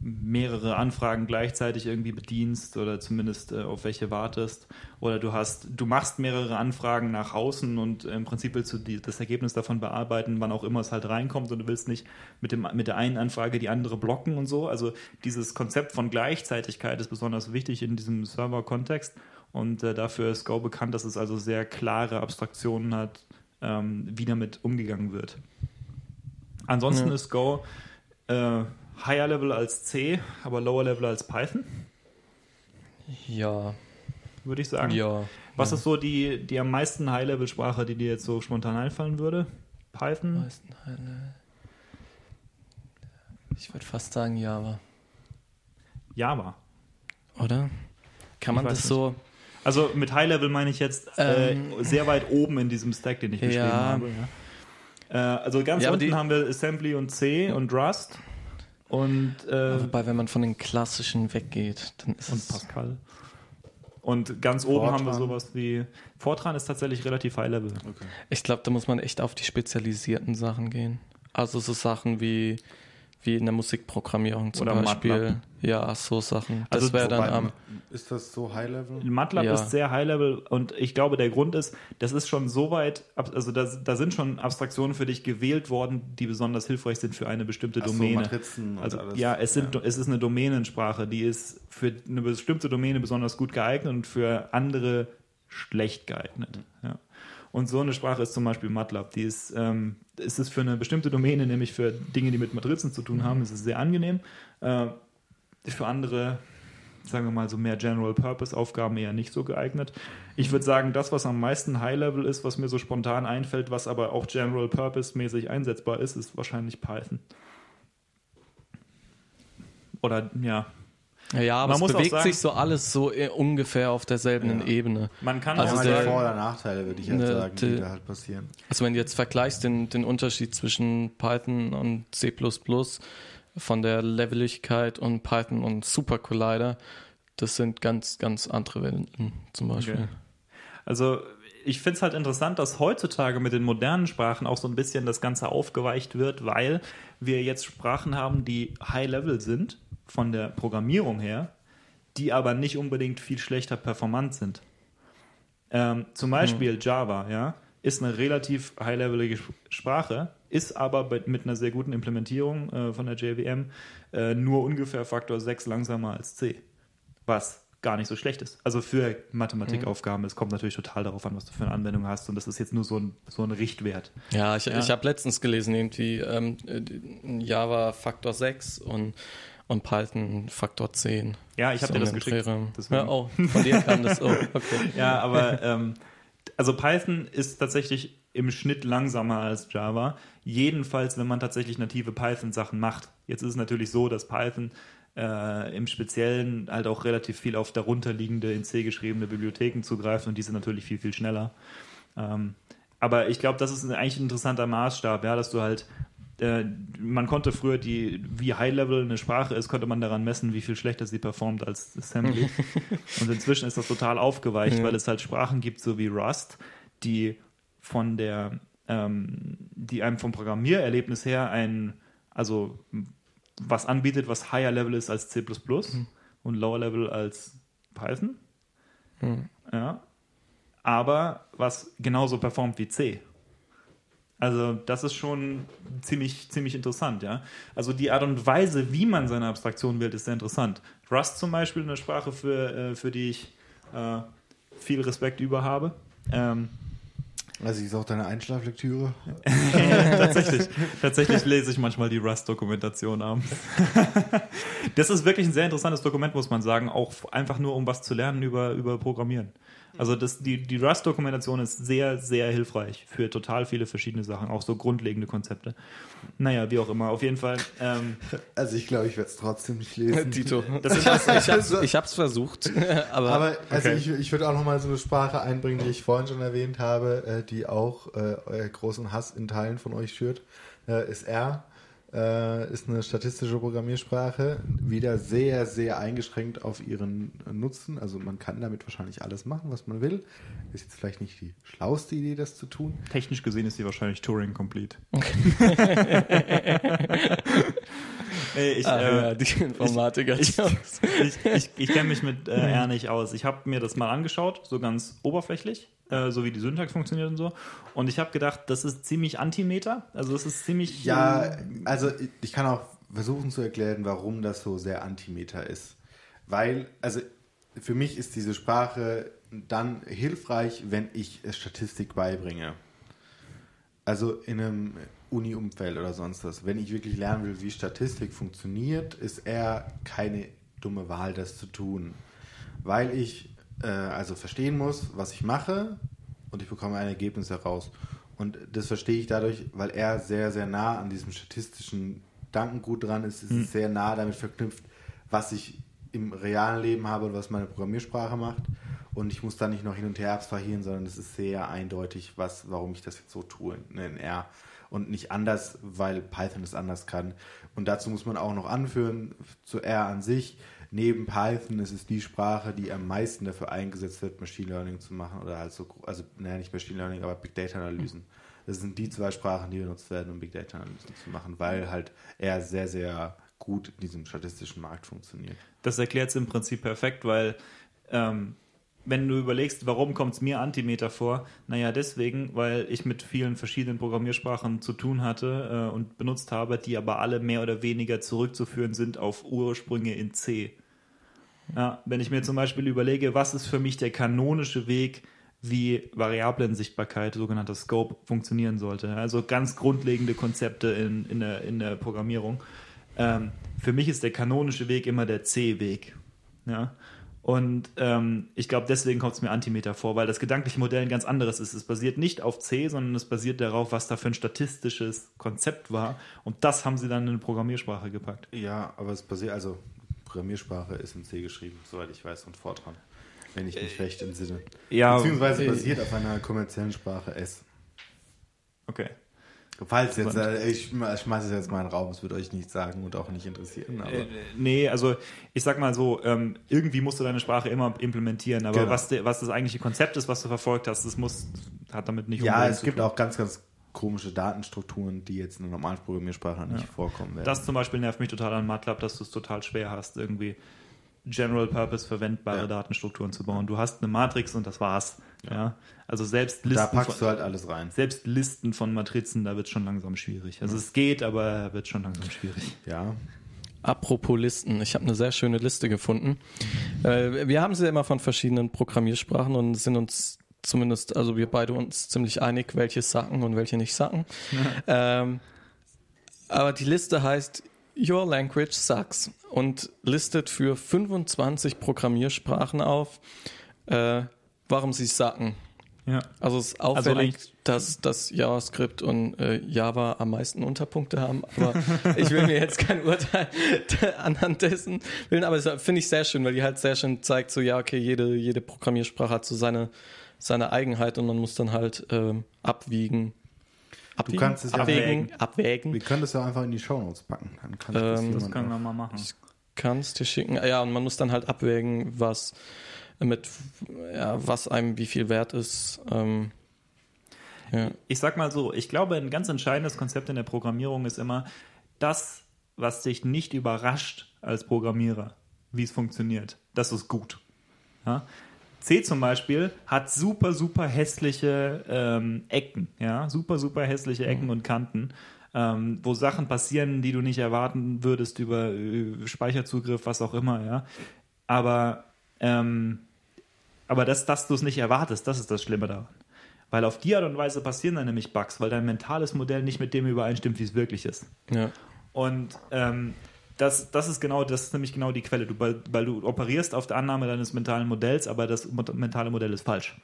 [SPEAKER 2] mehrere Anfragen gleichzeitig irgendwie bedienst oder zumindest äh, auf welche wartest oder du hast du machst mehrere Anfragen nach außen und im Prinzip willst du die, das Ergebnis davon bearbeiten, wann auch immer es halt reinkommt und du willst nicht mit dem mit der einen Anfrage die andere blocken und so. Also dieses Konzept von Gleichzeitigkeit ist besonders wichtig in diesem Server-Kontext und äh, dafür ist Go bekannt, dass es also sehr klare Abstraktionen hat, ähm, wie damit umgegangen wird. Ansonsten ja. ist Go äh, higher Level als C, aber lower Level als Python?
[SPEAKER 3] Ja.
[SPEAKER 2] Würde ich sagen.
[SPEAKER 3] Ja.
[SPEAKER 2] Was
[SPEAKER 3] ja.
[SPEAKER 2] ist so die, die am meisten High-Level-Sprache, die dir jetzt so spontan einfallen würde? Python? Meisten High -Level.
[SPEAKER 3] Ich würde fast sagen Java.
[SPEAKER 2] Java.
[SPEAKER 3] Oder? Kann man das nicht. so.
[SPEAKER 2] Also mit High Level meine ich jetzt äh, ähm, äh, sehr weit oben in diesem Stack, den ich beschrieben ja. habe. Ja. Äh, also ganz ja, unten haben wir Assembly und C und Rust. Und, äh,
[SPEAKER 3] Wobei, wenn man von den klassischen weggeht, dann ist
[SPEAKER 2] und es. Pascal. Und ganz oben Fortran. haben wir sowas wie. Fortran ist tatsächlich relativ high level. Okay.
[SPEAKER 3] Ich glaube, da muss man echt auf die spezialisierten Sachen gehen. Also so Sachen wie wie in der Musikprogrammierung zum Oder Beispiel. MATLAB. Ja, so Sachen. Das also wäre dann am.
[SPEAKER 1] Ist das so High Level?
[SPEAKER 2] MATLAB ja. ist sehr High Level und ich glaube, der Grund ist, das ist schon so weit, also da, da sind schon Abstraktionen für dich gewählt worden, die besonders hilfreich sind für eine bestimmte Ach Domäne. So, Matrizen also alles. ja, es sind, ja. es ist eine Domänensprache, die ist für eine bestimmte Domäne besonders gut geeignet und für andere schlecht geeignet. Ja. Und so eine Sprache ist zum Beispiel MATLAB. Die ist, ähm, ist es für eine bestimmte Domäne, nämlich für Dinge, die mit Matrizen zu tun haben, ist es sehr angenehm. Äh, für andere, sagen wir mal, so mehr General-Purpose-Aufgaben eher nicht so geeignet. Ich würde sagen, das, was am meisten High-Level ist, was mir so spontan einfällt, was aber auch General-Purpose-mäßig einsetzbar ist, ist wahrscheinlich Python. Oder ja,
[SPEAKER 3] ja, aber man es bewegt sagen, sich so alles so ungefähr auf derselben ja. Ebene.
[SPEAKER 1] Man kann also auch der, Vor- oder Nachteile, würde ich jetzt ne, sagen, die, die da halt passieren.
[SPEAKER 3] Also wenn du jetzt vergleichst den, den Unterschied zwischen Python und C++ von der Leveligkeit und Python und Super Collider, das sind ganz, ganz andere Welten zum Beispiel. Okay.
[SPEAKER 2] Also ich finde es halt interessant, dass heutzutage mit den modernen Sprachen auch so ein bisschen das Ganze aufgeweicht wird, weil wir jetzt Sprachen haben, die High-Level sind von der Programmierung her, die aber nicht unbedingt viel schlechter performant sind. Ähm, zum Beispiel mhm. Java, ja, ist eine relativ high-levelige Sprache, ist aber mit einer sehr guten Implementierung äh, von der JVM äh, nur ungefähr Faktor 6 langsamer als C. Was gar nicht so schlecht ist. Also für Mathematikaufgaben, mhm. es kommt natürlich total darauf an, was du für eine Anwendung hast und das ist jetzt nur so ein, so ein Richtwert.
[SPEAKER 3] Ja, ich, ja. ich habe letztens gelesen, irgendwie ähm, Java Faktor 6 und und Python Faktor 10.
[SPEAKER 2] Ja, ich habe so dir das geschickt.
[SPEAKER 3] Ja, oh, von dir kam das. Oh,
[SPEAKER 2] okay. ja, aber ähm, also Python ist tatsächlich im Schnitt langsamer als Java. Jedenfalls, wenn man tatsächlich native Python-Sachen macht. Jetzt ist es natürlich so, dass Python äh, im Speziellen halt auch relativ viel auf darunterliegende in C geschriebene Bibliotheken zugreift und die sind natürlich viel, viel schneller. Ähm, aber ich glaube, das ist eigentlich ein interessanter Maßstab, ja, dass du halt äh, man konnte früher die, wie High-Level eine Sprache ist, konnte man daran messen, wie viel schlechter sie performt als Assembly. und inzwischen ist das total aufgeweicht, ja. weil es halt Sprachen gibt, so wie Rust, die von der, ähm, die einem vom Programmiererlebnis her ein, also was anbietet, was higher Level ist als C mhm. und lower Level als Python. Mhm. Ja. Aber was genauso performt wie C. Also das ist schon ziemlich, ziemlich interessant, ja. Also die Art und Weise, wie man seine Abstraktion wählt, ist sehr interessant. Rust zum Beispiel, eine Sprache, für, äh, für die ich äh, viel Respekt über habe. Ähm,
[SPEAKER 1] also ist auch deine Einschlaflektüre?
[SPEAKER 2] tatsächlich, tatsächlich lese ich manchmal die Rust-Dokumentation abends. das ist wirklich ein sehr interessantes Dokument, muss man sagen, auch einfach nur, um was zu lernen über, über Programmieren. Also das, die, die Rust-Dokumentation ist sehr, sehr hilfreich für total viele verschiedene Sachen, auch so grundlegende Konzepte. Naja, wie auch immer, auf jeden Fall. Ähm,
[SPEAKER 1] also ich glaube, ich werde es trotzdem nicht lesen.
[SPEAKER 3] Tito. Das ist, ich habe ich hab's versucht. aber
[SPEAKER 1] aber also okay. ich, ich würde auch nochmal so eine Sprache einbringen, die ich vorhin schon erwähnt habe, äh, die auch äh, großen Hass in Teilen von euch schürt, äh, ist R äh, ist eine statistische Programmiersprache, wieder sehr, sehr eingeschränkt auf ihren Nutzen. Also man kann damit wahrscheinlich alles machen, was man will. Ist jetzt vielleicht nicht die schlauste Idee, das zu tun.
[SPEAKER 2] Technisch gesehen ist sie wahrscheinlich Turing complete.
[SPEAKER 3] ich, ah, äh, ja, die Informatiker.
[SPEAKER 2] Ich, ich, ich, ich kenne mich mit äh, R nicht aus. Ich habe mir das mal angeschaut, so ganz oberflächlich. Äh, so wie die Syntax funktioniert und so. Und ich habe gedacht, das ist ziemlich Antimeter. Also das ist ziemlich.
[SPEAKER 1] Ja, ähm, also ich kann auch versuchen zu erklären, warum das so sehr Antimeter ist. Weil, also für mich ist diese Sprache dann hilfreich, wenn ich Statistik beibringe. Also in einem Uni-Umfeld oder sonst was. Wenn ich wirklich lernen will, wie Statistik funktioniert, ist eher keine dumme Wahl, das zu tun. Weil ich äh, also verstehen muss, was ich mache und ich bekomme ein Ergebnis heraus. Und das verstehe ich dadurch, weil er sehr, sehr nah an diesem statistischen Dankengut dran ist. Es ist mhm. sehr nah damit verknüpft, was ich im realen Leben habe und was meine Programmiersprache macht. Und ich muss da nicht noch hin und her abstrahieren, sondern es ist sehr eindeutig, was, warum ich das jetzt so tue in R. Und nicht anders, weil Python es anders kann. Und dazu muss man auch noch anführen, zu R an sich, neben Python ist es die Sprache, die am meisten dafür eingesetzt wird, Machine Learning zu machen oder halt so, also naja, nicht Machine Learning, aber Big Data Analysen. Das sind die zwei Sprachen, die benutzt werden, um Big Data Analysen zu machen, weil halt er sehr, sehr gut in diesem statistischen Markt funktioniert.
[SPEAKER 2] Das erklärt es im Prinzip perfekt, weil ähm, wenn du überlegst, warum kommt es mir Antimeter vor? Naja, deswegen, weil ich mit vielen verschiedenen Programmiersprachen zu tun hatte äh, und benutzt habe, die aber alle mehr oder weniger zurückzuführen sind auf Ursprünge in C. Ja, wenn ich mir zum Beispiel überlege, was ist für mich der kanonische Weg, wie Variablensichtbarkeit, sogenannter Scope, funktionieren sollte. Also ganz grundlegende Konzepte in, in, der, in der Programmierung. Ähm, für mich ist der kanonische Weg immer der C-Weg. Ja? Und ähm, ich glaube, deswegen kommt es mir Antimeter vor, weil das gedankliche Modell ein ganz anderes ist. Es basiert nicht auf C, sondern es basiert darauf, was da für ein statistisches Konzept war. Und das haben sie dann in eine Programmiersprache gepackt.
[SPEAKER 1] Ja, aber es basiert, also Programmiersprache ist in C geschrieben, soweit ich weiß, und Fortran. Wenn ich mich äh, recht entsinne. Ja, Beziehungsweise äh, basiert auf einer kommerziellen Sprache S.
[SPEAKER 2] Okay.
[SPEAKER 1] Falls jetzt, äh, ich schmeiße es jetzt mal in den Raum, es wird euch nicht sagen und auch nicht interessieren. Aber. Äh,
[SPEAKER 2] nee, also ich sag mal so, ähm, irgendwie musst du deine Sprache immer implementieren, aber genau. was, de, was das eigentliche Konzept ist, was du verfolgt hast, das muss, hat damit nicht
[SPEAKER 1] Ja, es gibt auch ganz, ganz komische Datenstrukturen, die jetzt in einer normalen Programmiersprache nicht ja. vorkommen werden.
[SPEAKER 2] Das zum Beispiel nervt mich total an MATLAB, dass du es total schwer hast, irgendwie General Purpose verwendbare ja. Datenstrukturen zu bauen. Du hast eine Matrix und das war's. Ja. ja. Also selbst
[SPEAKER 1] Listen. Da packst von, du halt alles rein.
[SPEAKER 2] Selbst Listen von Matrizen, da wird es schon langsam schwierig. Also es geht, aber wird schon langsam schwierig.
[SPEAKER 1] Ja.
[SPEAKER 3] Apropos Listen, ich habe eine sehr schöne Liste gefunden. Äh, wir haben sie immer von verschiedenen Programmiersprachen und sind uns zumindest, also wir beide uns ziemlich einig, welche sacken und welche nicht sacken. ähm, aber die Liste heißt Your Language Sucks und listet für 25 Programmiersprachen auf, äh, warum sie sacken.
[SPEAKER 2] Ja.
[SPEAKER 3] Also es ist auffällig,
[SPEAKER 2] eigentlich-
[SPEAKER 3] dass, dass JavaScript und äh, Java am meisten Unterpunkte haben, aber ich will mir jetzt kein Urteil anhand dessen bilden, aber das finde ich sehr schön, weil die halt sehr schön zeigt, so ja, okay, jede, jede Programmiersprache hat so seine, seine Eigenheit und man muss dann halt ähm, abwiegen. abwiegen?
[SPEAKER 1] kannst es ja
[SPEAKER 3] abwägen, abwägen.
[SPEAKER 1] Wir können das ja einfach in die Shownotes packen. Dann kann das
[SPEAKER 3] Ähm,
[SPEAKER 2] Das
[SPEAKER 1] jemand
[SPEAKER 2] können wir mal machen.
[SPEAKER 3] kannst dir schicken. Ja, und man muss dann halt abwägen, was mit ja, was einem wie viel wert ist. Ähm, ja.
[SPEAKER 2] Ich sag mal so, ich glaube, ein ganz entscheidendes Konzept in der Programmierung ist immer das, was dich nicht überrascht als Programmierer, wie es funktioniert. Das ist gut. Ja? C zum Beispiel hat super, super hässliche ähm, Ecken, ja, super, super hässliche Ecken und Kanten, ähm, wo Sachen passieren, die du nicht erwarten würdest über äh, Speicherzugriff, was auch immer, ja. Aber, ähm, aber das, dass du es nicht erwartest, das ist das Schlimme daran. Weil auf die Art und Weise passieren dann nämlich Bugs, weil dein mentales Modell nicht mit dem übereinstimmt, wie es wirklich ist.
[SPEAKER 3] ja.
[SPEAKER 2] Und ähm, das, das ist genau, das ist nämlich genau die Quelle. Du, weil, du operierst auf der Annahme deines mentalen Modells, aber das mentale Modell ist falsch.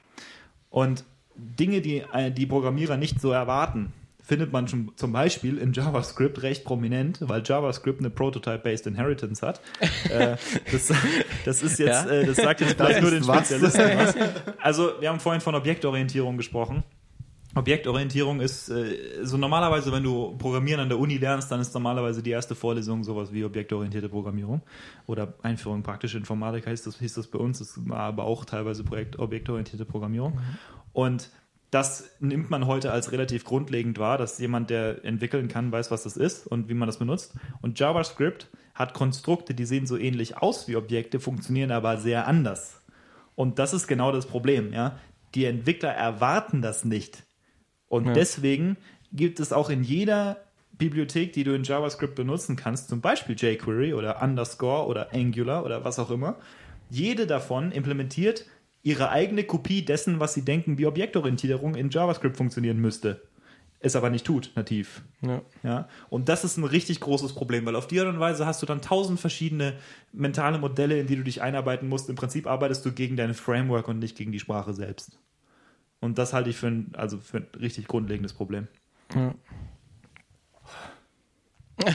[SPEAKER 2] Und Dinge, die äh, die Programmierer nicht so erwarten, findet man schon zum Beispiel in JavaScript recht prominent, weil JavaScript eine Prototype-Based Inheritance hat. äh, das, das ist jetzt,
[SPEAKER 3] Ja.
[SPEAKER 2] äh, das sagt jetzt vielleicht nur den. Spezialisten was. Also, wir haben vorhin von Objektorientierung gesprochen. Objektorientierung ist äh, so normalerweise, wenn du Programmieren an der Uni lernst, dann ist normalerweise die erste Vorlesung sowas wie objektorientierte Programmierung oder Einführung in praktische Informatik heißt das, hieß das bei uns, das war aber auch teilweise Projekt objektorientierte Programmierung. Und das nimmt man heute als relativ grundlegend wahr, dass jemand, der entwickeln kann, weiß, was das ist und wie man das benutzt. Und JavaScript hat Konstrukte, die sehen so ähnlich aus wie Objekte, funktionieren aber sehr anders. Und das ist genau das Problem, ja. Die Entwickler erwarten das nicht. Und
[SPEAKER 3] Ja.
[SPEAKER 2] deswegen gibt es auch in jeder Bibliothek, die du in JavaScript benutzen kannst, zum Beispiel jQuery oder Underscore oder Angular oder was auch immer, jede davon implementiert ihre eigene Kopie dessen, was sie denken, wie Objektorientierung in JavaScript funktionieren müsste. Es aber nicht tut, nativ.
[SPEAKER 3] Ja.
[SPEAKER 2] Ja, und das ist ein richtig großes Problem, weil auf die Art und Weise hast du dann tausend verschiedene mentale Modelle, in die du dich einarbeiten musst. Im Prinzip arbeitest du gegen dein Framework und nicht gegen die Sprache selbst. Und das halte ich für ein, also für ein richtig grundlegendes Problem.
[SPEAKER 3] Ja.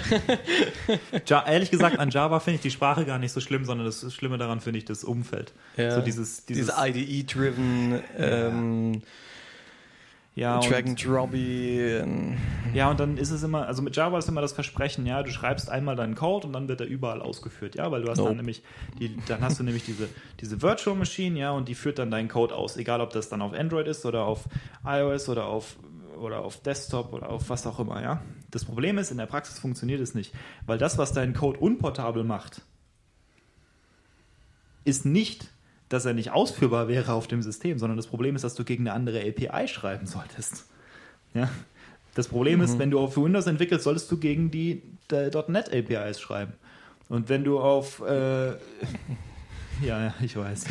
[SPEAKER 2] Ja, ehrlich gesagt, an Java finde ich die Sprache gar nicht so schlimm, sondern das Schlimme daran finde ich das Umfeld.
[SPEAKER 3] Ja.
[SPEAKER 2] So dieses, dieses
[SPEAKER 3] Diese IDE-driven ähm,
[SPEAKER 2] ja, und-
[SPEAKER 3] Drag and Dropby. ähm,
[SPEAKER 2] Ja, und dann ist es immer, also mit Java ist immer das Versprechen, ja, du schreibst einmal deinen Code und dann wird er überall ausgeführt, ja, weil du hast
[SPEAKER 3] Nope.
[SPEAKER 2] dann nämlich, die, dann hast du nämlich diese, diese Virtual Machine, ja, und die führt dann deinen Code aus, egal ob das dann auf Android ist oder auf iOS oder auf oder auf Desktop oder auf was auch immer, ja. Das Problem ist, in der Praxis funktioniert es nicht, weil das, was deinen Code unportabel macht, ist nicht, dass er nicht ausführbar wäre auf dem System, sondern das Problem ist, dass du gegen eine andere API schreiben solltest. Ja. Das Problem ist, wenn du auf Windows entwickelst, solltest du gegen die .NET APIs schreiben. Und wenn du auf äh, ja, ja, ich weiß.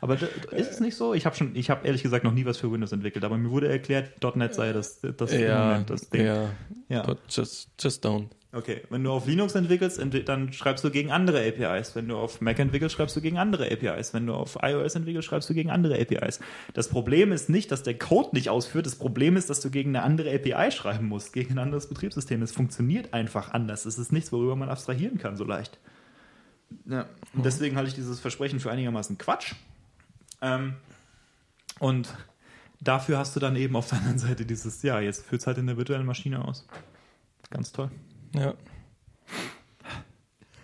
[SPEAKER 2] Aber ist es nicht so? Ich habe schon, ich habe ehrlich gesagt noch nie was für Windows entwickelt, aber mir wurde erklärt, .NET sei das, das
[SPEAKER 3] ja,
[SPEAKER 2] das Ding.
[SPEAKER 3] ja,
[SPEAKER 2] Ja.
[SPEAKER 3] But just, just don't.
[SPEAKER 2] Okay, wenn du auf Linux entwickelst, entwi- dann schreibst du gegen andere APIs. Wenn du auf Mac entwickelst, schreibst du gegen andere APIs. Wenn du auf iOS entwickelst, schreibst du gegen andere APIs. Das Problem ist nicht, dass der Code nicht ausführt. Das Problem ist, dass du gegen eine andere API schreiben musst, gegen ein anderes Betriebssystem. Es funktioniert einfach anders. Es ist nichts, worüber man abstrahieren kann so leicht. Ja, und deswegen halte ich dieses Versprechen für einigermaßen Quatsch. Ähm, und dafür hast du dann eben auf der anderen Seite dieses, ja, jetzt führt es halt in der virtuellen Maschine aus. Ganz toll.
[SPEAKER 3] Ja.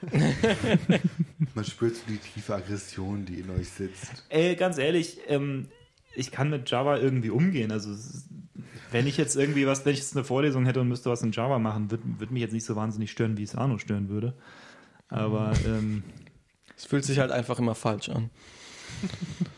[SPEAKER 1] Man spürt so die tiefe Aggression, die in euch sitzt.
[SPEAKER 2] Ey, ganz ehrlich, ähm, ich kann mit Java irgendwie umgehen. Also wenn ich jetzt irgendwie was, wenn ich jetzt eine Vorlesung hätte und müsste was in Java machen, würde würd mich jetzt nicht so wahnsinnig stören, wie es Arno stören würde. Aber ähm,
[SPEAKER 3] Es fühlt sich halt einfach immer falsch an.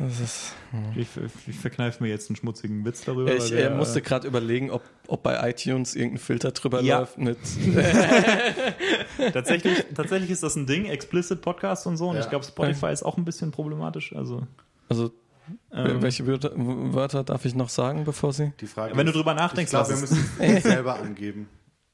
[SPEAKER 3] Das ist,
[SPEAKER 2] ich, ich verkneife mir jetzt einen schmutzigen Witz darüber.
[SPEAKER 3] ich äh,
[SPEAKER 2] der,
[SPEAKER 3] musste gerade überlegen, ob, ob bei iTunes irgendein Filter drüber
[SPEAKER 2] Ja.
[SPEAKER 3] läuft mit.
[SPEAKER 2] tatsächlich, tatsächlich ist das ein Ding, Explicit Podcast und so. Und
[SPEAKER 1] Ja.
[SPEAKER 2] ich glaube, Spotify ist auch ein bisschen problematisch. Also
[SPEAKER 3] Also,
[SPEAKER 2] ähm,
[SPEAKER 3] welche Wörter, Wörter darf ich noch sagen, bevor sie?
[SPEAKER 1] Die Frage
[SPEAKER 2] Wenn du
[SPEAKER 1] ist,
[SPEAKER 2] drüber
[SPEAKER 1] ich
[SPEAKER 2] nachdenkst,
[SPEAKER 1] glaube, wir
[SPEAKER 2] lass es.
[SPEAKER 1] müssen es selber angeben.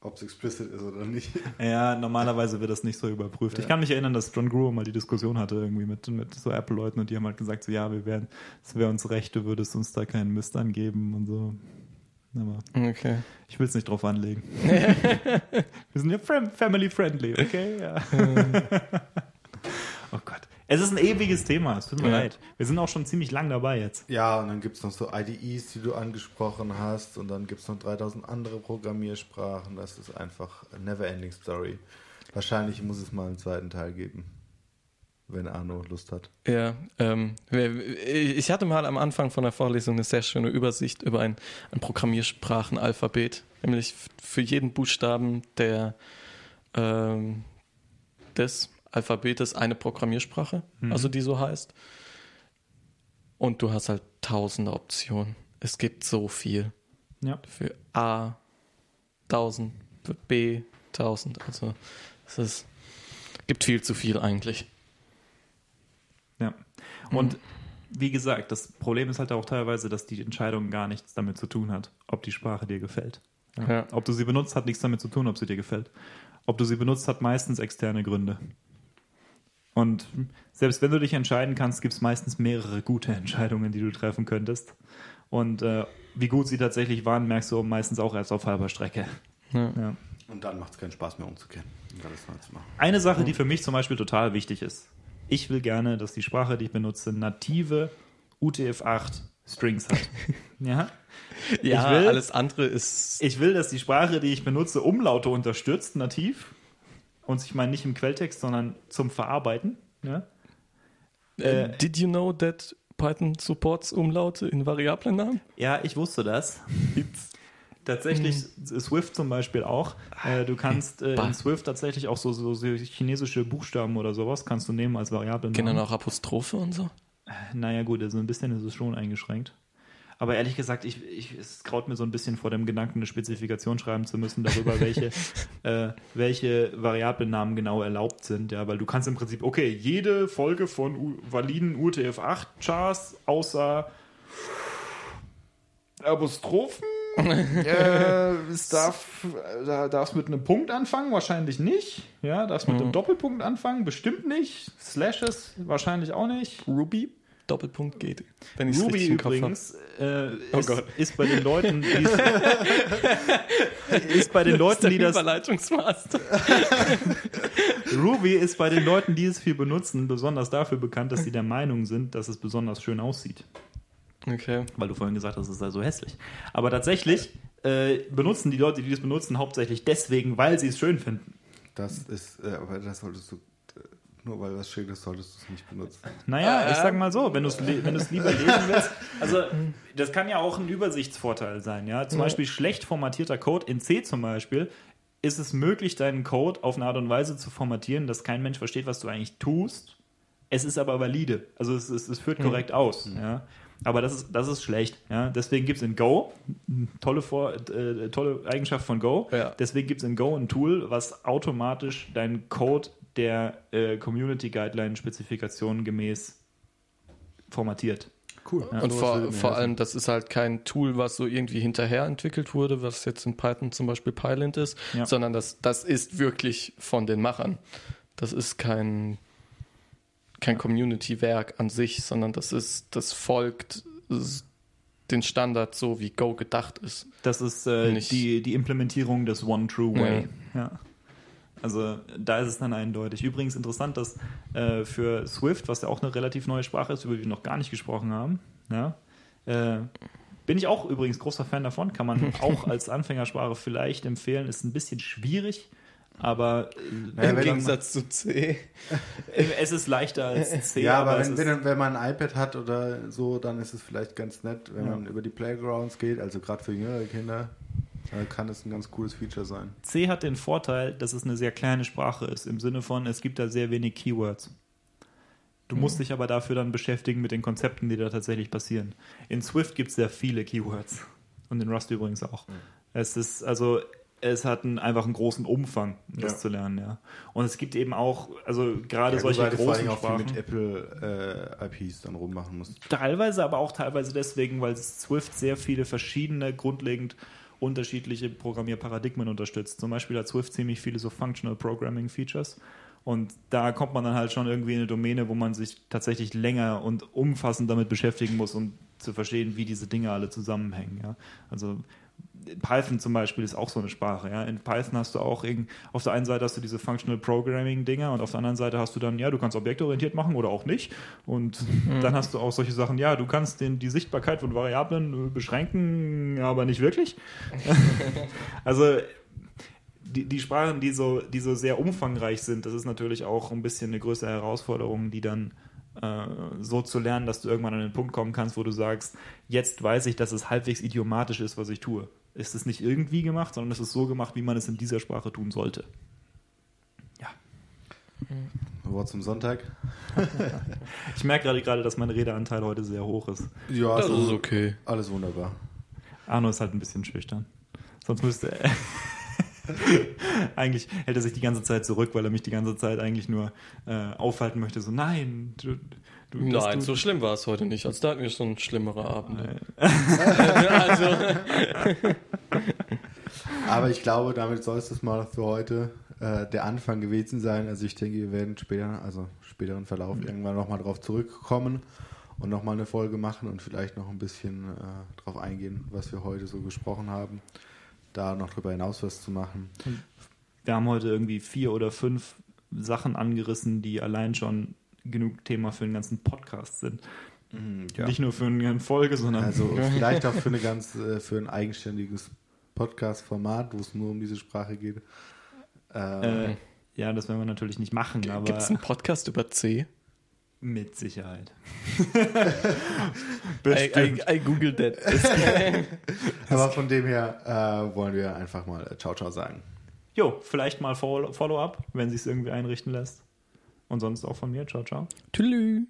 [SPEAKER 1] Ob es explicit ist oder nicht.
[SPEAKER 2] Ja, normalerweise wird das nicht so überprüft. Ich kann mich erinnern, dass John Gruber mal die Diskussion hatte irgendwie mit, mit so Apple-Leuten und die haben halt gesagt, so, ja, wir wären, es wäre uns recht, du würdest uns da keinen Mist angeben und so. Aber
[SPEAKER 3] Okay.
[SPEAKER 2] ich will es nicht drauf anlegen. wir sind ja fam- family friendly, okay? Ja. oh Gott. Es ist ein ewiges Thema, es tut mir
[SPEAKER 3] Ja.
[SPEAKER 2] leid. Wir sind auch schon ziemlich lang dabei jetzt.
[SPEAKER 1] Ja, und dann gibt es noch so IDEs, die du angesprochen hast, und dann gibt es noch 3000 andere Programmiersprachen. Das ist einfach a never-ending Story. Wahrscheinlich muss es mal einen zweiten Teil geben, wenn Arno Lust hat.
[SPEAKER 3] Ja, ähm, ich hatte mal am Anfang von der Vorlesung eine sehr schöne Übersicht über ein, ein Programmiersprachenalphabet, nämlich für jeden Buchstaben der, ähm, des Alphabetes eine Programmiersprache, also die so heißt. Und du hast halt tausende Optionen. Es gibt so viel.
[SPEAKER 2] Ja.
[SPEAKER 3] Für A 1000, für B 1000. Also es ist, gibt viel zu viel eigentlich.
[SPEAKER 2] Ja. Und wie gesagt, das Problem ist halt auch teilweise, dass die Entscheidung gar nichts damit zu tun hat, ob die Sprache dir gefällt. Ja.
[SPEAKER 3] Ja.
[SPEAKER 2] Ob du sie benutzt, hat nichts damit zu tun, ob sie dir gefällt. Ob du sie benutzt, hat meistens externe Gründe. Und selbst wenn du dich entscheiden kannst, gibt es meistens mehrere gute Entscheidungen, die du treffen könntest. Und äh, wie gut sie tatsächlich waren, merkst du meistens auch erst auf halber Strecke.
[SPEAKER 3] Ja.
[SPEAKER 2] Ja.
[SPEAKER 1] Und dann macht es keinen Spaß mehr umzukehren und alles neu zu machen.
[SPEAKER 2] Eine Sache, die für mich zum Beispiel total wichtig ist. Ich will gerne, dass die Sprache, die ich benutze, native UTF-8 Strings hat. ja?
[SPEAKER 3] Ja,
[SPEAKER 2] Ich will-
[SPEAKER 3] alles andere ist.
[SPEAKER 2] Ich will, dass die Sprache, die ich benutze, Umlaute unterstützt, nativ. Und ich meine nicht im Quelltext, sondern zum Verarbeiten. Ja?
[SPEAKER 3] Äh, did you know that Python supports Umlaute in Variablennamen?
[SPEAKER 2] Ja, ich wusste das. Tatsächlich Swift zum Beispiel auch. Äh, du kannst äh, in Swift tatsächlich auch so, so, so chinesische Buchstaben oder sowas kannst du nehmen als Variablen.
[SPEAKER 3] Gehen dann auch Apostrophe und so?
[SPEAKER 2] Naja, gut, also ein bisschen ist es schon eingeschränkt. Aber ehrlich gesagt, ich, ich, es graut mir so ein bisschen vor dem Gedanken, eine Spezifikation schreiben zu müssen darüber, welche, äh, welche Variablennamen genau erlaubt sind. Ja, weil du kannst im Prinzip, okay, jede Folge von U validen UTF-8-Chars außer Apostrophen. äh, darf, da darf es mit einem Punkt anfangen, wahrscheinlich nicht. Ja, darf es mit einem Doppelpunkt anfangen, bestimmt nicht. Slashes wahrscheinlich auch nicht.
[SPEAKER 3] Ruby? Doppelpunkt geht. Wenn ich
[SPEAKER 2] Ruby übrigens äh,
[SPEAKER 3] Oh
[SPEAKER 2] ist,
[SPEAKER 3] Gott.
[SPEAKER 2] ist bei den Leuten, die ist bei den Leuten, die das
[SPEAKER 3] Überleitungsmaster.
[SPEAKER 2] Ruby ist bei den Leuten, die es viel benutzen, besonders dafür bekannt, dass sie der Meinung sind, dass es besonders schön aussieht.
[SPEAKER 3] Okay.
[SPEAKER 2] Weil du vorhin gesagt hast, es sei so hässlich. Aber tatsächlich äh, benutzen die Leute, die das benutzen, hauptsächlich deswegen, weil sie es schön finden.
[SPEAKER 1] Das ist, äh, aber das solltest du, nur weil was schön ist, solltest du es nicht benutzen.
[SPEAKER 2] Naja,
[SPEAKER 3] Äh,
[SPEAKER 2] ich sag mal so, wenn du es wenn du's lieber lesen willst. Also, das kann ja auch ein Übersichtsvorteil sein. Ja? Zum
[SPEAKER 3] Ja.
[SPEAKER 2] Beispiel schlecht formatierter Code in C zum Beispiel. Ist es möglich, deinen Code auf eine Art und Weise zu formatieren, dass kein Mensch versteht, was du eigentlich tust? Es ist aber valide. Also, es, es, es führt korrekt aus. Ja? Aber das ist, das ist schlecht. Ja? Deswegen gibt es in Go, tolle, Vor äh, tolle Eigenschaft von Go,
[SPEAKER 3] Ja.
[SPEAKER 2] deswegen gibt es in Go ein Tool, was automatisch deinen Code der äh, Community Guideline Spezifikation gemäß formatiert.
[SPEAKER 1] Cool.
[SPEAKER 3] Und vor, vor allem, das ist halt kein Tool, was so irgendwie hinterher entwickelt wurde, was jetzt in Python zum Beispiel Pylint ist,
[SPEAKER 2] Ja.
[SPEAKER 3] sondern das, das ist wirklich von den Machern. Das ist kein, kein Community-Werk an sich, sondern das ist, das folgt den Standard so, wie Go gedacht ist.
[SPEAKER 2] Das ist äh,
[SPEAKER 3] Nicht-
[SPEAKER 2] die, die Implementierung des One True Way. Ja. Also da ist es dann eindeutig. Übrigens interessant, dass äh, für Swift, was ja auch eine relativ neue Sprache ist, über die wir noch gar nicht gesprochen haben, ja, äh, bin ich auch übrigens großer Fan davon. Kann man auch als Anfängersprache vielleicht empfehlen. Ist ein bisschen schwierig, aber
[SPEAKER 1] Naja,
[SPEAKER 3] Im
[SPEAKER 1] wenn
[SPEAKER 3] Gegensatz zu C.
[SPEAKER 2] äh, es ist leichter als C.
[SPEAKER 1] Ja, aber
[SPEAKER 2] es
[SPEAKER 1] wenn,
[SPEAKER 2] ist,
[SPEAKER 1] wenn, wenn man ein iPad hat oder so, dann ist es vielleicht ganz nett, wenn
[SPEAKER 2] Ja.
[SPEAKER 1] man über die Playgrounds geht, also gerade für jüngere Kinder, äh, kann es ein ganz cooles Feature sein.
[SPEAKER 2] C hat den Vorteil, dass es eine sehr kleine Sprache ist, im Sinne von, es gibt da sehr wenig Keywords. Du musst dich aber dafür dann beschäftigen mit den Konzepten, die da tatsächlich passieren. In Swift gibt es sehr viele Keywords. Und in Rust übrigens auch. Es ist, also, es hat einen, einfach einen großen Umfang, das
[SPEAKER 1] Ja.
[SPEAKER 2] zu lernen, ja. Und es gibt eben auch, also gerade
[SPEAKER 1] Ja,
[SPEAKER 2] solche
[SPEAKER 1] weil du vor
[SPEAKER 2] großen
[SPEAKER 1] allem auch viel mit Apple äh, IPs dann rummachen musst.
[SPEAKER 2] Teilweise, aber auch teilweise deswegen, weil Swift sehr viele verschiedene, grundlegend unterschiedliche Programmierparadigmen unterstützt. Zum Beispiel hat Swift ziemlich viele so Functional Programming Features. Und da kommt man dann halt schon irgendwie in eine Domäne, wo man sich tatsächlich länger und umfassend damit beschäftigen muss, um zu verstehen, wie diese Dinge alle zusammenhängen. Ja? Also Python zum Beispiel ist auch so eine Sprache. Ja? In Python hast du auch irgend, auf der einen Seite hast du diese Functional Programming Dinger und auf der anderen Seite hast du dann, ja, du kannst objektorientiert machen oder auch nicht. Und mhm. dann hast du auch solche Sachen, ja, du kannst den, die Sichtbarkeit von Variablen beschränken, aber nicht wirklich. also die, die Sprachen, die so, die so sehr umfangreich sind, das ist natürlich auch ein bisschen eine größere Herausforderung, die dann äh, so zu lernen, dass du irgendwann an den Punkt kommen kannst, wo du sagst, jetzt weiß ich, dass es halbwegs idiomatisch ist, was ich tue. Ist es nicht irgendwie gemacht, sondern es ist so gemacht, wie man es in dieser Sprache tun sollte. Ja.
[SPEAKER 1] Wort zum Sonntag.
[SPEAKER 2] ich merke gerade gerade, dass mein Redeanteil heute sehr hoch ist.
[SPEAKER 1] Ja, das also, ist okay. Alles wunderbar.
[SPEAKER 2] Arno ist halt ein bisschen schüchtern. Sonst müsste er. eigentlich hält er sich die ganze Zeit zurück, weil er mich die ganze Zeit eigentlich nur äh, aufhalten möchte. So, nein, du,
[SPEAKER 3] du Nein, du so schlimm war es heute nicht. Also da hatten wir schon schlimmere Abende. also.
[SPEAKER 1] Aber ich glaube, damit soll es das mal für heute äh, der Anfang gewesen sein. Also ich denke, wir werden später, also späteren Verlauf mhm. irgendwann nochmal drauf zurückkommen und nochmal eine Folge machen und vielleicht noch ein bisschen äh, drauf eingehen, was wir heute so gesprochen haben da noch drüber hinaus was zu machen.
[SPEAKER 2] Wir haben heute irgendwie vier oder fünf Sachen angerissen, die allein schon genug Thema für einen ganzen Podcast sind. Mhm, ja. Nicht nur für eine Folge, sondern
[SPEAKER 1] also vielleicht auch für eine ganz äh, für ein eigenständiges Podcast-Format, wo es nur um diese Sprache geht.
[SPEAKER 2] Äh, äh, ja, das werden wir natürlich nicht machen.
[SPEAKER 3] Gibt es einen Podcast über C?
[SPEAKER 2] Mit Sicherheit.
[SPEAKER 3] I, I, I googled that.
[SPEAKER 1] Aber von dem her äh, wollen wir einfach mal Ciao Ciao sagen.
[SPEAKER 2] Jo, vielleicht mal Follow-up, wenn sich es irgendwie einrichten lässt. Und sonst auch von mir. Ciao Ciao.
[SPEAKER 3] Tschüss.